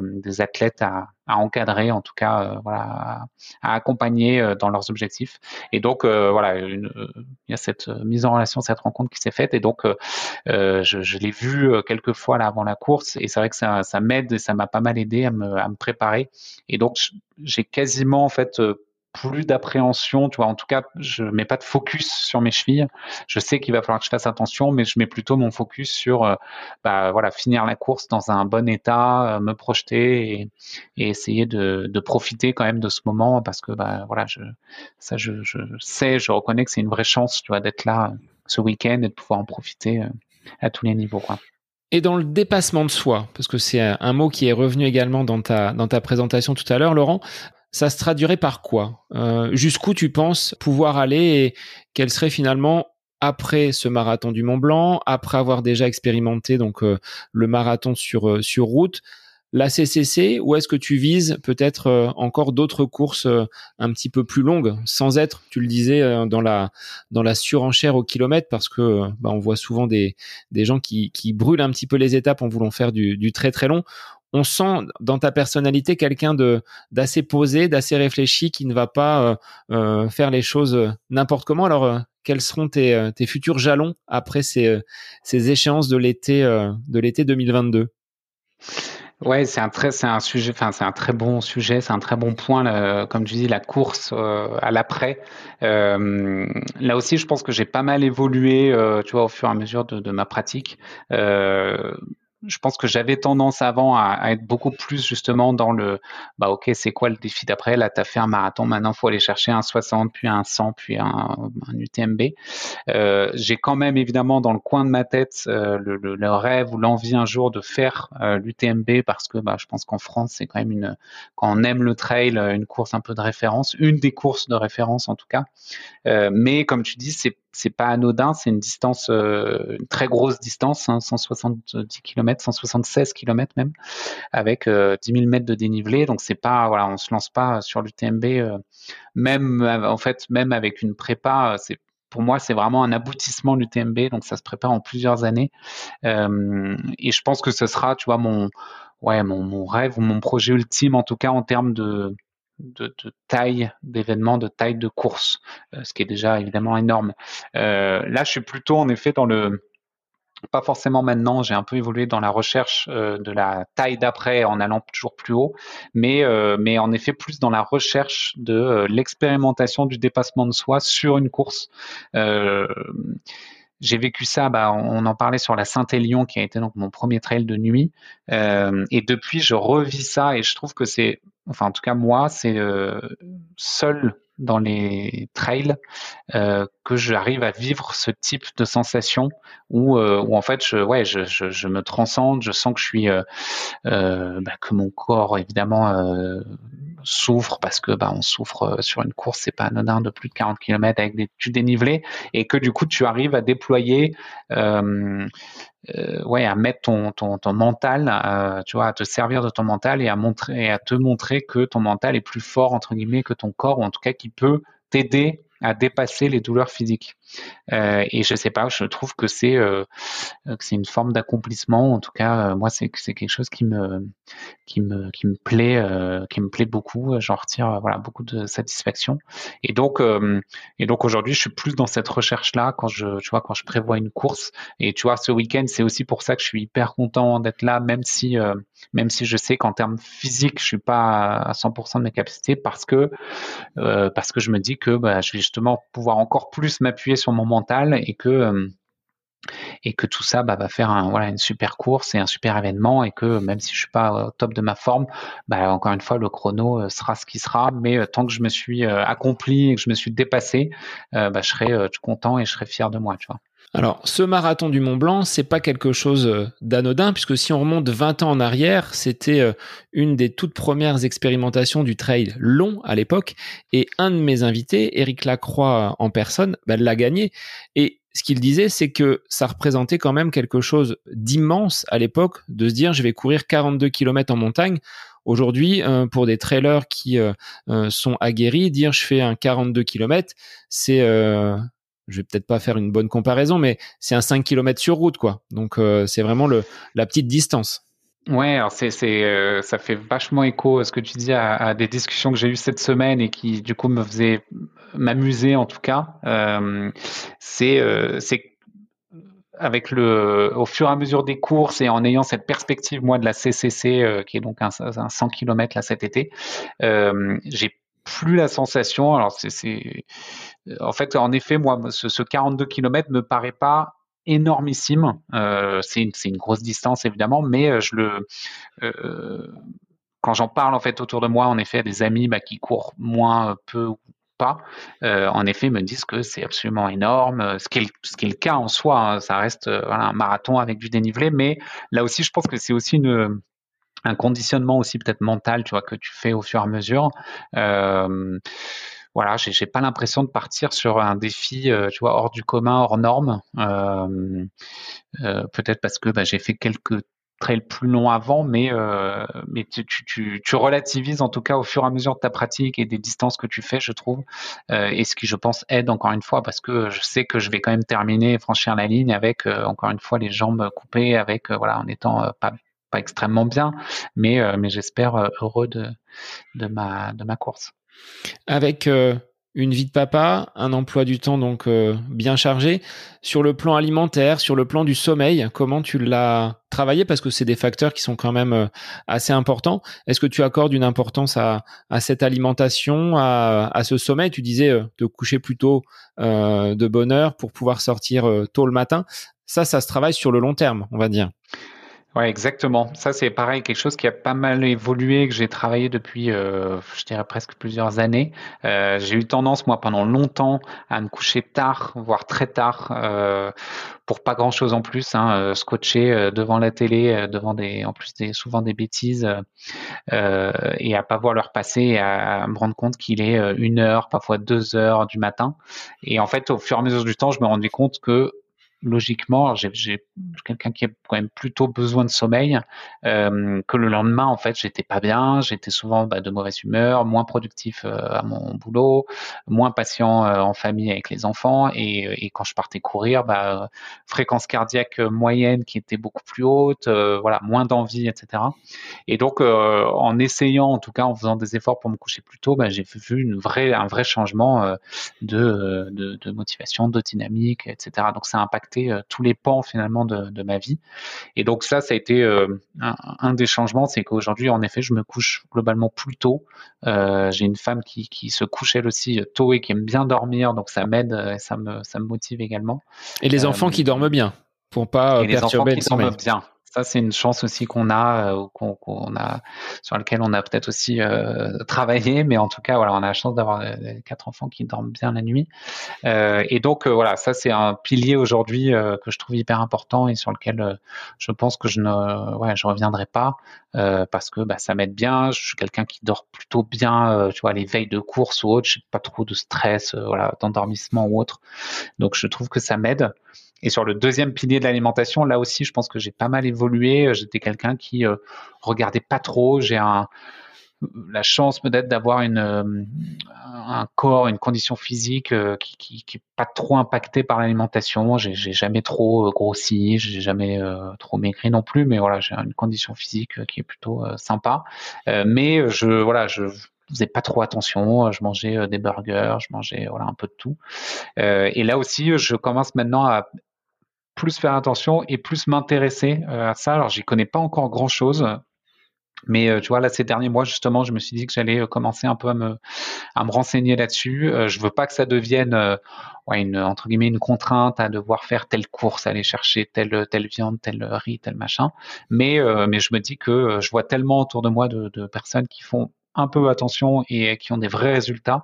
des athlètes à à encadrer, en tout cas, euh, voilà, à, accompagner euh, dans leurs objectifs. Et donc, euh, voilà, une, il y a cette mise en relation, cette rencontre qui s'est faite. Et donc, je, je l'ai vu quelques fois là avant la course. Et c'est vrai que ça, ça m'aide et ça m'a pas mal aidé à me, à me préparer. Et donc, j'ai quasiment en fait plus d'appréhension, tu vois. En tout cas, je mets pas de focus sur mes chevilles. Je sais qu'il va falloir que je fasse attention, mais je mets plutôt mon focus sur, euh, bah, voilà, finir la course dans un bon état, euh, me projeter et, essayer de, profiter quand même de ce moment parce que, bah, voilà, je, ça, je, sais, je reconnais que c'est une vraie chance, tu vois, d'être là euh, ce week-end et de pouvoir en profiter à tous les niveaux. Et dans le dépassement de soi, parce que c'est un mot qui est revenu également dans ta, dans ta présentation tout à l'heure, Laurent, ça se traduirait par quoi? Euh, Jusqu'où tu penses pouvoir aller et quel serait finalement après ce marathon du Mont Blanc, après avoir déjà expérimenté donc euh, le marathon sur euh, route, la CCC ou est-ce que tu vises peut-être encore d'autres courses un petit peu plus longues sans être, tu le disais, dans la surenchère au kilomètre? Parce que bah, on voit souvent des gens qui brûlent un petit peu les étapes en voulant faire du très très long on sent dans ta personnalité quelqu'un d'assez posé, d'assez réfléchi, qui ne va pas euh, euh, faire les choses euh, n'importe comment. Alors, quels seront tes, futurs jalons après ces, ces échéances de l'été de l'été 2022 Ouais, c'est un très, bon sujet, c'est un très bon point, comme tu dis, la course à l'après. là aussi, je pense que j'ai pas mal évolué, tu vois, au fur et à mesure de ma pratique je pense que j'avais tendance avant à, être beaucoup plus justement dans le bah ok c'est quoi le défi d'après? Là tu as fait un marathon maintenant faut aller chercher un 60 puis un 100 puis un, UTMB euh, j'ai quand même évidemment dans le coin de ma tête euh, le, le, le, rêve ou l'envie un jour de faire euh, l'UTMB parce que bah, je pense qu'en France c'est quand même une quand on aime le trail une course un peu de référence une des courses de référence en tout cas. Euh, mais comme tu dis c'est c'est pas anodin, c'est une distance, euh, une très grosse distance, hein, 170 km, 176 km même, avec euh, 10 000 mètres de dénivelé. Donc c'est pas, voilà, on se lance pas sur l'UTMB, euh, même en fait, même avec une prépa, pour moi, c'est vraiment un aboutissement l'UTMB, donc ça se prépare en plusieurs années. Euh, et je pense que ce sera, tu vois, mon, ouais, mon, mon rêve ou mon projet ultime, en tout cas en termes de de, taille d'événements, de taille de course, euh, ce qui est déjà évidemment énorme. Euh, là, je suis plutôt en effet dans le pas forcément maintenant, j'ai un peu évolué dans la recherche euh, de la taille d'après en allant toujours plus haut, mais, en effet plus dans la recherche de l'expérimentation du dépassement de soi sur une course. J'ai vécu ça, bah, on en parlait sur la Saint-Élion qui a été donc mon premier trail de nuit. Euh, et depuis, je revis ça et je trouve que c'est, enfin en tout cas moi, c'est euh, seul dans les trails euh, que j'arrive à vivre ce type de sensation où, euh, en fait je, ouais, je, me transcende, je sens que je suis euh, bah, que mon corps évidemment souffre parce que bah, on souffre sur une course, c'est pas anodin de plus de 40 km avec des tu dénivelés et que du coup tu arrives à déployer euh, ouais, à mettre ton, ton, ton mental, euh, tu vois, à te servir de ton mental et à montrer, à te montrer que ton mental est plus fort entre guillemets que ton corps, ou en tout cas qui peut t'aider à dépasser les douleurs physiques. Euh, et je sais pas, je trouve que c'est euh, c'est une forme d'accomplissement. En tout cas, euh, moi, c'est c'est quelque chose qui me qui me qui me plaît euh, qui me plaît beaucoup. J'en retire voilà beaucoup de satisfaction. Et donc et donc aujourd'hui, je suis plus dans cette recherche là quand je tu vois quand je prévois une course. Et tu vois, ce week-end, c'est aussi pour ça que je suis hyper content d'être là, même si même si je sais qu'en termes physiques, je suis pas à 100% de mes capacités parce que euh, parce que je me dis que bah, je vais justement pouvoir encore plus m'appuyer sur mon mental et que euh, et que tout ça bah, va faire un, voilà, une super course et un super événement et que même si je suis pas au top de ma forme, bah, encore une fois le chrono euh, sera ce qui sera, mais tant que je me suis accompli et que je me suis dépassé, bah, je serai content et je serai fier de moi, tu vois. Alors, ce marathon du Mont Blanc, c'est pas quelque chose euh, d'anodin, puisque si on remonte 20 ans en arrière, c'était euh, une des toutes premières expérimentations du trail long à l'époque, et un de mes invités, Eric Lacroix en personne, bah, l'a gagné. Et ce qu'il disait, c'est que ça représentait quand même quelque chose d'immense à l'époque, de se dire, je vais courir 42 km en montagne. Aujourd'hui, euh, pour des trailers qui sont aguerris, dire je fais un 42 km, c'est je vais peut-être pas faire une bonne comparaison, mais c'est un 5 km sur route, quoi. Donc euh, c'est vraiment le, la petite distance. Ouais, c'est, c'est, euh, ça fait vachement écho à ce que tu dis à, des discussions que j'ai eues cette semaine et qui du coup me faisaient m'amuser en tout cas. Euh, c'est, c'est avec le, au fur et à mesure des courses et en ayant cette perspective moi de la CCC qui est donc un, un 100 km là cet été, j'ai plus la sensation. Alors c'est, en fait, en effet, moi, ce, ce 42 km me paraît pas énormissime. Euh, c'est une, grosse distance évidemment, mais euh, euh, quand j'en parle en fait autour de moi, en effet, des amis bah, qui courent moins, peu ou pas, en effet, me disent que c'est absolument énorme, ce qui est, le cas en soi. Hein, ça reste un marathon avec du dénivelé, mais là aussi, je pense que c'est aussi une un conditionnement aussi peut-être mental, tu vois, que tu fais au fur et à mesure. Euh, voilà, j'ai pas l'impression de partir sur un défi, euh, tu vois, hors du commun, hors norme. Euh, euh, peut-être parce que bah, j'ai fait quelques trails plus longs avant, mais mais tu, relativises en tout cas au fur et à mesure de ta pratique et des distances que tu fais, je trouve, et ce qui je pense aide encore une fois parce que je sais que je vais quand même terminer franchir la ligne avec encore une fois les jambes coupées, avec voilà en étant pas extrêmement bien, mais mais j'espère heureux de de ma de ma course. Avec euh, une vie de papa, un emploi du temps donc euh, bien chargé. Sur le plan alimentaire, sur le plan du sommeil, comment tu l'as travaillé? Parce que c'est des facteurs qui sont quand même euh, assez importants. Est-ce que tu accordes une importance à, cette alimentation, à, à, ce sommeil? Tu disais te coucher plus tôt de bonne heure pour pouvoir sortir tôt le matin. Ça, ça se travaille sur le long terme, on va dire. Ouais, exactement. Ça, c'est pareil, quelque chose qui a pas mal évolué, que j'ai travaillé depuis, euh, je dirais presque plusieurs années. Euh, j'ai eu tendance, moi, pendant longtemps, à me coucher tard, voire très tard, euh, pour pas grand-chose en plus, hein, euh, scotché euh, devant la télé, euh, devant des, en plus des, souvent des bêtises, et à pas voir leur passer, et à, me rendre compte qu'il est une heure, parfois deux heures du matin. Et en fait, au fur et à mesure du temps, je me rendais compte que logiquement, j'ai quelqu'un qui a quand même plutôt besoin de sommeil, euh, que le lendemain, en fait, j'étais pas bien, j'étais souvent bah, de mauvaise humeur, moins productif euh, à mon boulot, moins patient euh, en famille avec les enfants, et, quand je partais courir, bah, fréquence cardiaque moyenne qui était beaucoup plus haute, voilà, moins d'envie, etc. Et donc, en essayant, en tout cas, en faisant des efforts pour me coucher plus tôt, bah, j'ai vu une vraie, un vrai changement de, de motivation, de dynamique, etc. Donc, ça a impacté impacté tous les pans finalement de, de, ma vie. Et donc ça, ça a été un, un, des changements, c'est qu'aujourd'hui, en effet, je me couche globalement plus tôt. J'ai une femme qui, qui, se couche elle aussi tôt et qui aime bien dormir, donc ça m'aide et ça me, ça me motive également. Et les enfants qui dorment bien pour pas et perturber les enfants qui dorment bien ça, c'est une chance aussi qu'on a, euh, qu'on a, sur laquelle on a peut-être aussi euh, travaillé, mais en tout cas, voilà, on a la chance d'avoir euh, quatre enfants qui dorment bien la nuit. et donc, voilà, ça, c'est un pilier aujourd'hui que je trouve hyper important et sur lequel je pense que je ne, je reviendrai pas parce que bah, ça m'aide bien. Je suis quelqu'un qui dort plutôt bien, tu vois, les veilles de course ou autre. J'ai pas trop de stress, voilà, d'endormissement ou autre. Donc, je trouve que ça m'aide. Et sur le deuxième pilier de l'alimentation, là aussi, je pense que j'ai pas mal évolué. J'étais quelqu'un qui euh, regardait pas trop. J'ai la chance peut-être d'avoir euh, un corps, une condition physique euh, qui, qui, qui est pas trop impacté par l'alimentation. J'ai, j'ai jamais trop grossi, j'ai jamais trop maigri non plus, mais voilà, j'ai une condition physique qui est plutôt sympa. mais je, voilà, je faisais pas trop attention. Je mangeais des burgers, je mangeais voilà un peu de tout. et là aussi, je commence maintenant à plus faire attention et plus m'intéresser euh, à ça. Alors, j'y connais pas encore grand chose. Mais euh, tu vois, là, ces derniers mois, justement, je me suis dit que j'allais euh, commencer un peu à me, à me renseigner là-dessus. je veux pas que ça devienne, une, entre guillemets, une contrainte à devoir faire telle course, aller chercher telle, telle viande, tel riz, tel machin. Mais, mais je me dis que je vois tellement autour de moi de personnes qui font un peu attention et qui ont des vrais résultats,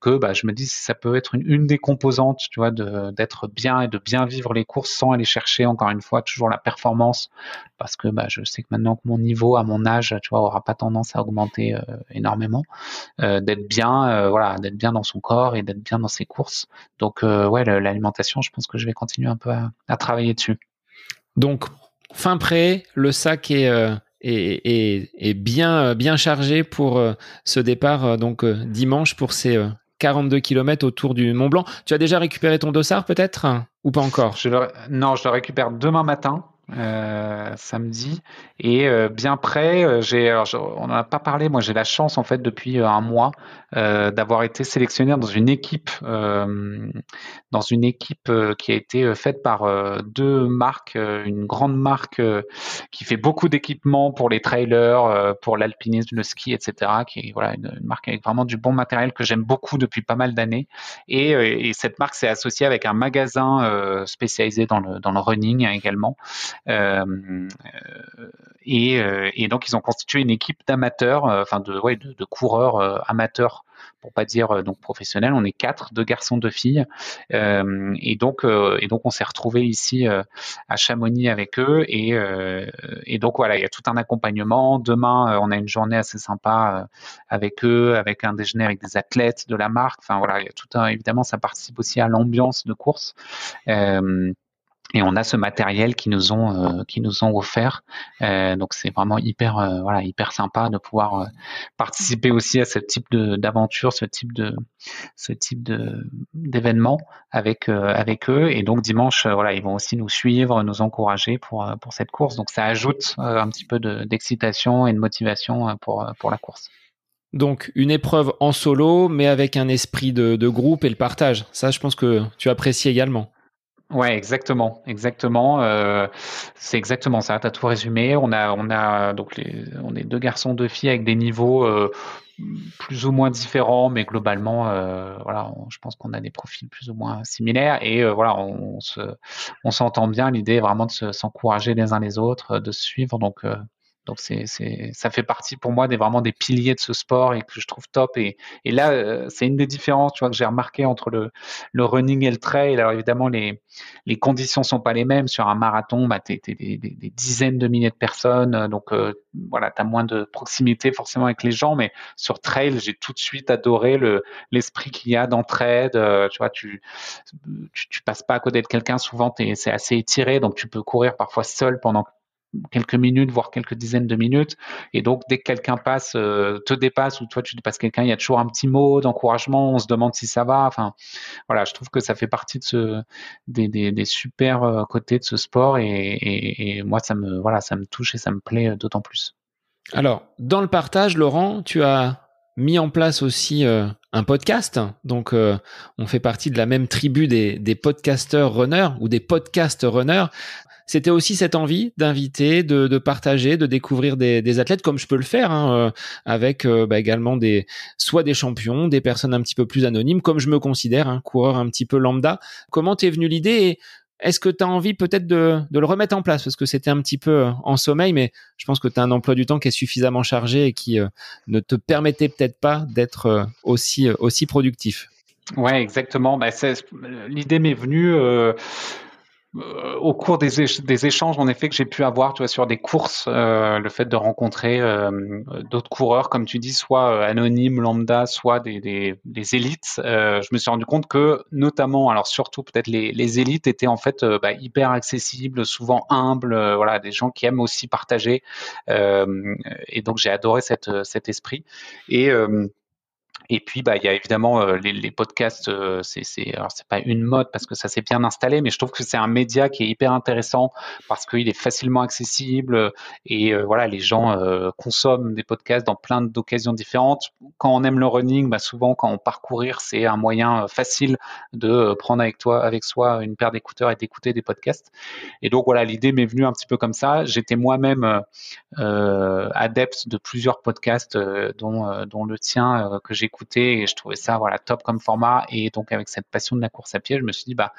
que bah, je me dis si ça peut être une, une des composantes, tu vois, d'être bien et de bien vivre les courses sans aller chercher encore une fois toujours la performance, parce que bah, je sais que maintenant que mon niveau à mon âge, tu vois, aura pas tendance à augmenter euh, énormément, euh, d'être bien, euh, voilà, d'être bien dans son corps et d'être bien dans ses courses. Donc ouais, l'alimentation, je pense que je vais continuer un peu à, à travailler dessus. Donc fin prêt, le sac est est, bien, bien chargé pour euh, ce départ euh, donc euh, dimanche pour ces 42 km autour du Mont Blanc. Tu as déjà récupéré ton dossard peut-être? Ou pas encore? Non, je le récupère demain matin. Euh, samedi et euh, bien prêt. Euh, on n'en a pas parlé. Moi, j'ai la chance en fait depuis un mois d'avoir été sélectionné dans une équipe, dans une équipe qui a été faite par deux marques, une grande marque qui fait beaucoup d'équipements pour les trailers, pour l'alpinisme, le ski, etc. Qui voilà une, marque avec vraiment du bon matériel que j'aime beaucoup depuis pas mal d'années. Et, et cette marque s'est associée avec un magasin spécialisé dans le dans le running également. Euh, euh, et, euh, donc ils ont constitué une équipe d'amateurs, enfin de, coureurs amateurs pour pas dire donc professionnels. On est quatre, deux garçons, deux filles, euh, et donc euh, on s'est retrouvé ici euh, à Chamonix avec eux, et, et donc voilà, il y a tout un accompagnement. Demain, on a une journée assez sympa avec eux, avec un déjeuner avec des athlètes de la marque. Enfin voilà, il y a tout un évidemment, ça participe aussi à l'ambiance de course. Et on a ce matériel qui nous ont euh, qui nous ont offert. Euh, donc c'est vraiment hyper euh, voilà hyper sympa de pouvoir participer aussi à ce type de d'aventure, ce type de ce type de d'événement avec avec eux. Et donc dimanche voilà ils vont aussi nous suivre, nous encourager pour pour cette course. Donc ça ajoute un petit peu d'excitation et de motivation pour pour la course. Donc une épreuve en solo, mais avec un esprit de, de groupe et le partage. Ça, je pense que tu apprécies également. Ouais, exactement, exactement. Euh, c'est exactement ça. T'as tout résumé. On a, on a donc les, on est deux garçons, deux filles avec des niveaux euh, plus ou moins différents, mais globalement, euh, voilà, je pense qu'on a des profils plus ou moins similaires et voilà, on, se, on s'entend bien. L'idée est vraiment de s'encourager les uns les autres, de se suivre. Donc, donc c'est, c'est, ça fait partie pour moi des vraiment des piliers de ce sport et que je trouve top. Et, et là, euh, c'est une des différences, tu vois, que j'ai remarqué entre le, le running et le trail. Alors évidemment, les, les conditions sont pas les mêmes. Sur un marathon, bah, t'es, t'es des, des, dizaines de milliers de personnes, donc euh, voilà, t'as moins de proximité forcément avec les gens. Mais sur trail, j'ai tout de suite adoré le, l'esprit qu'il y a d'entraide. Euh, tu vois, tu, tu, tu passes pas à côté de quelqu'un. Souvent, t'es, c'est assez étiré, donc tu peux courir parfois seul pendant quelques minutes, voire quelques dizaines de minutes. Et donc, dès que quelqu'un passe, euh, te dépasse ou toi tu dépasses quelqu'un, il y a toujours un petit mot d'encouragement. On se demande si ça va. Enfin, voilà, je trouve que ça fait partie de ce des, des, super euh, côtés de ce sport et, et, et, moi ça me voilà, ça me touche et ça me plaît euh, d'autant plus. Alors, dans le partage, Laurent, tu as mis en place aussi un podcast. Donc, on fait partie de la même tribu des, des podcasters runners ou des podcast runners c'était aussi cette envie d'inviter, de, partager, de découvrir des, athlètes comme je peux le faire hein, euh, avec euh, bah, également des soit des champions, des personnes un petit peu plus anonymes, comme je me considère, un coureur un petit peu lambda. Comment t'es venu l'idée et est-ce que tu as envie peut-être de, le remettre en place? Parce que c'était un petit peu euh, en sommeil, mais je pense que tu as un emploi du temps qui est suffisamment chargé et qui ne te permettait peut-être pas d'être aussi aussi productif. Ouais, exactement. Bah, l'idée m'est venue. Au cours des, échanges, en effet, que j'ai pu avoir, tu vois, sur des courses, euh, le fait de rencontrer euh, d'autres coureurs, comme tu dis, soit anonymes, lambda, soit des, des, des élites, je me suis rendu compte que, notamment, alors surtout peut-être les, les, élites étaient en fait bah, hyper accessibles, souvent humbles, voilà, des gens qui aiment aussi partager. et donc j'ai adoré cette, cet esprit. Et et puis, bah, il y a évidemment euh, les, podcasts. Euh, c'est, c'est, alors c'est pas une mode parce que ça s'est bien installé, mais je trouve que c'est un média qui est hyper intéressant parce qu'il est facilement accessible et euh, voilà, les gens consomment des podcasts dans plein d'occasions différentes. Quand on aime le running, bah, souvent quand on parcourir, c'est un moyen facile de prendre avec toi, avec soi, une paire d'écouteurs et d'écouter des podcasts. Et donc voilà, l'idée m'est venue un petit peu comme ça. J'étais moi-même adepte de plusieurs podcasts, dont, dont le tien que j'ai et je trouvais ça voilà top comme format et donc avec cette passion de la course à pied, je me suis dit bah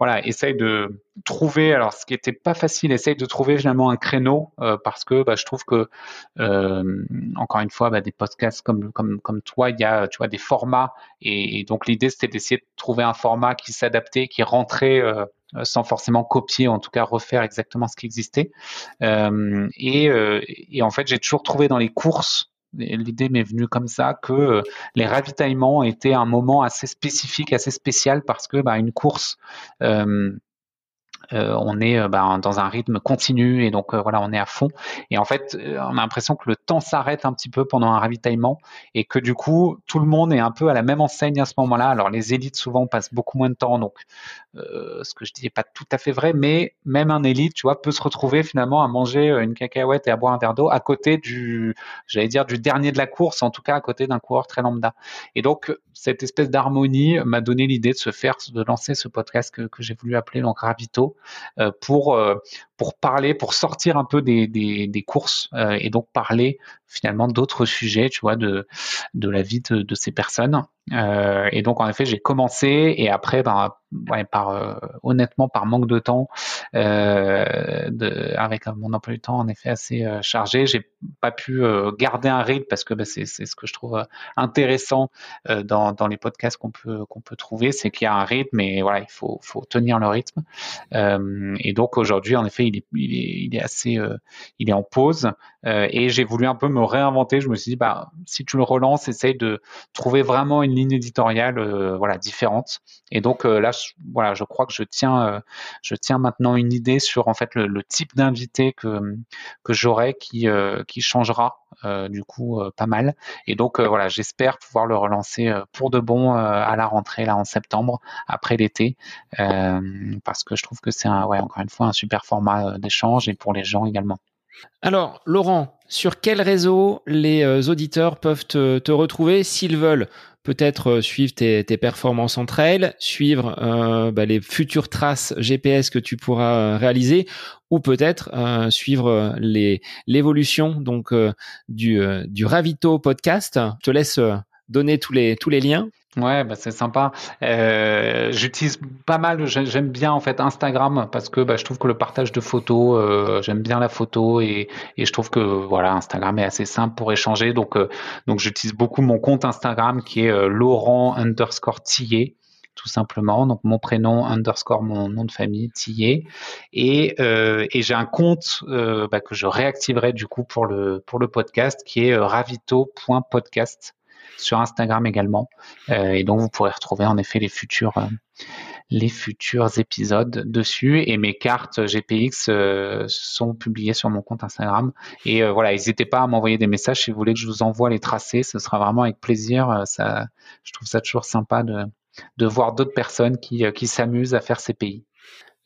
voilà, essaye de trouver alors ce qui était pas facile, essaye de trouver finalement un créneau euh, parce que bah, je trouve que euh, encore une fois bah, des podcasts comme comme toi, il y a tu vois des formats et, donc l'idée c'était d'essayer de trouver un format qui s'adaptait, qui rentrait euh, sans forcément copier, en tout cas refaire exactement ce qui existait. et, en fait, j'ai toujours trouvé dans les courses l'idée m'est venue comme ça que euh, les ravitaillements étaient un moment assez spécifique, assez spécial parce que bah, une course euh, on est bah, dans un rythme continu et donc voilà on est à fond. Et en fait on a l'impression que le temps s'arrête un petit peu pendant un ravitaillement et que du coup tout le monde est un peu à la même enseigne à ce moment-là. Alors les élites souvent passent beaucoup moins de temps donc euh, ce que je dis n'est pas tout à fait vrai, mais même un élite, tu vois, peut se retrouver finalement à manger euh, une cacahuète et à boire un verre d'eau à côté du, j'allais dire, du dernier de la course, en tout cas à côté d'un coureur très lambda. Et donc, cette espèce d'harmonie m'a donné l'idée de se faire, de lancer ce podcast que, que j'ai voulu appeler donc Ravito, euh, pour, pour parler, pour sortir un peu des, courses et donc parler finalement d'autres sujets, tu vois, de, de la vie de, de ces personnes. Euh, et donc en effet, j'ai commencé et après, ben, par euh, honnêtement, par manque de temps, euh, de, avec mon emploi du temps en effet assez chargé, j'ai pas pu garder un rythme parce que ben, c'est ce que je trouve intéressant dans, dans les podcasts qu'on peut qu'on peut trouver, c'est qu'il y a un rythme et voilà, il faut faut tenir le rythme. et donc aujourd'hui, en effet, il est il est, il est assez il est en pause et j'ai voulu un peu me réinventer. Je me suis dit bah si tu le relances, essaye de trouver vraiment une ligne éditoriale euh, voilà différente. Et donc euh, là, je, voilà, je crois que je tiens, euh, je tiens maintenant une idée sur en fait le, type d'invité que que j'aurai qui qui changera du coup pas mal. Et donc voilà, j'espère pouvoir le relancer pour de bon à la rentrée là en septembre après l'été, parce que je trouve que c'est ouais, encore une fois un super format d'échange et pour les gens également. Alors, Laurent, sur quel réseau les auditeurs peuvent te retrouver s'ils veulent peut-être euh, suivre tes, performances en trail, suivre euh, bah, les futures traces GPS que tu pourras euh, réaliser, ou peut-être suivre l'évolution donc du du Ravito podcast? Je te laisse donner tous les tous les liens. Ouais, bah c'est sympa. Euh, J'utilise pas mal, j'aime bien en fait Instagram parce que bah, je trouve que le partage de photos, euh, j'aime bien la photo et, et, je trouve que voilà Instagram est assez simple pour échanger. Donc euh, donc j'utilise beaucoup mon compte Instagram qui est euh, Laurent underscore Tillet tout simplement. Donc mon prénom underscore mon nom de famille Tillet et, euh, et j'ai un compte euh, bah, que je réactiverai du coup pour le pour le podcast qui est ravito.podcast sur Instagram également. Euh, et donc vous pourrez retrouver en effet les futurs euh, les futurs épisodes dessus. Et mes cartes GPX euh, sont publiées sur mon compte Instagram. Et voilà n'hésitez pas à m'envoyer des messages si vous voulez que je vous envoie les tracés. Ce sera vraiment avec plaisir. Ça je trouve ça toujours sympa de, de voir d'autres personnes qui, qui s'amusent à faire ces pays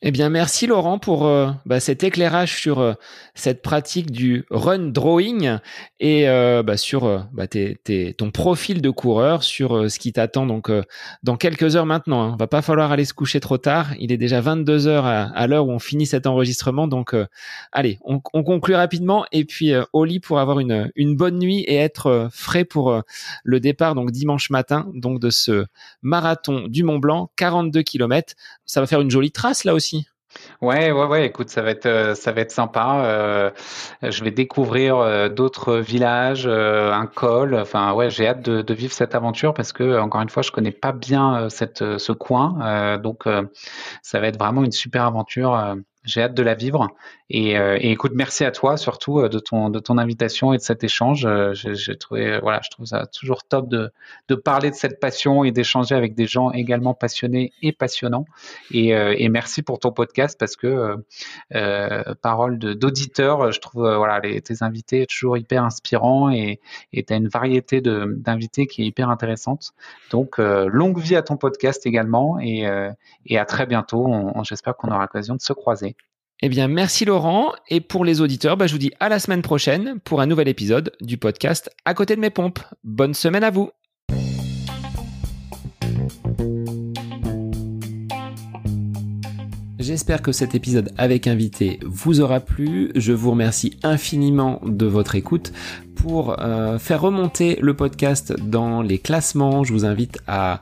Eh bien, merci Laurent pour euh, bah, cet éclairage sur euh, cette pratique du run drawing et euh, bah, sur bah, ton profil de coureur, sur ce qui t'attend donc dans quelques heures maintenant. Hein. Va pas falloir aller se coucher trop tard. Il est déjà 22 heures à, l'heure où on finit cet enregistrement. Donc, allez, on, conclut rapidement et puis au lit pour avoir une, bonne nuit et être frais pour le départ donc dimanche matin donc de ce marathon du Mont Blanc, 42 km. Ça va faire une jolie trace là aussi. Ouais, ouais, ouais. Écoute, ça va être, euh, ça va être sympa. Euh, je vais découvrir euh, d'autres villages, un col. Enfin, ouais, j'ai hâte de, vivre cette aventure parce que, encore une fois, je connais pas bien cette, ce coin. donc, ça va être vraiment une super aventure. J'ai hâte de la vivre. Et, euh, écoute, merci à toi surtout euh, de ton de ton invitation et de cet échange. Euh, j'ai trouvé voilà, je trouve ça toujours top de de parler de cette passion et d'échanger avec des gens également passionnés et passionnants. Et, et merci pour ton podcast parce que euh, parole d'auditeur, je trouve voilà les, tes invités toujours hyper inspirants et tu as une variété d'invités qui est hyper intéressante. Donc longue vie à ton podcast également et et à très bientôt. J'espère qu'on aura l'occasion de se croiser. Eh bien, merci Laurent. Et pour les auditeurs, bah, je vous dis à la semaine prochaine pour un nouvel épisode du podcast À côté de mes pompes. Bonne semaine à vous. J'espère que cet épisode avec invité vous aura plu. Je vous remercie infiniment de votre écoute. Pour euh, faire remonter le podcast dans les classements, je vous invite à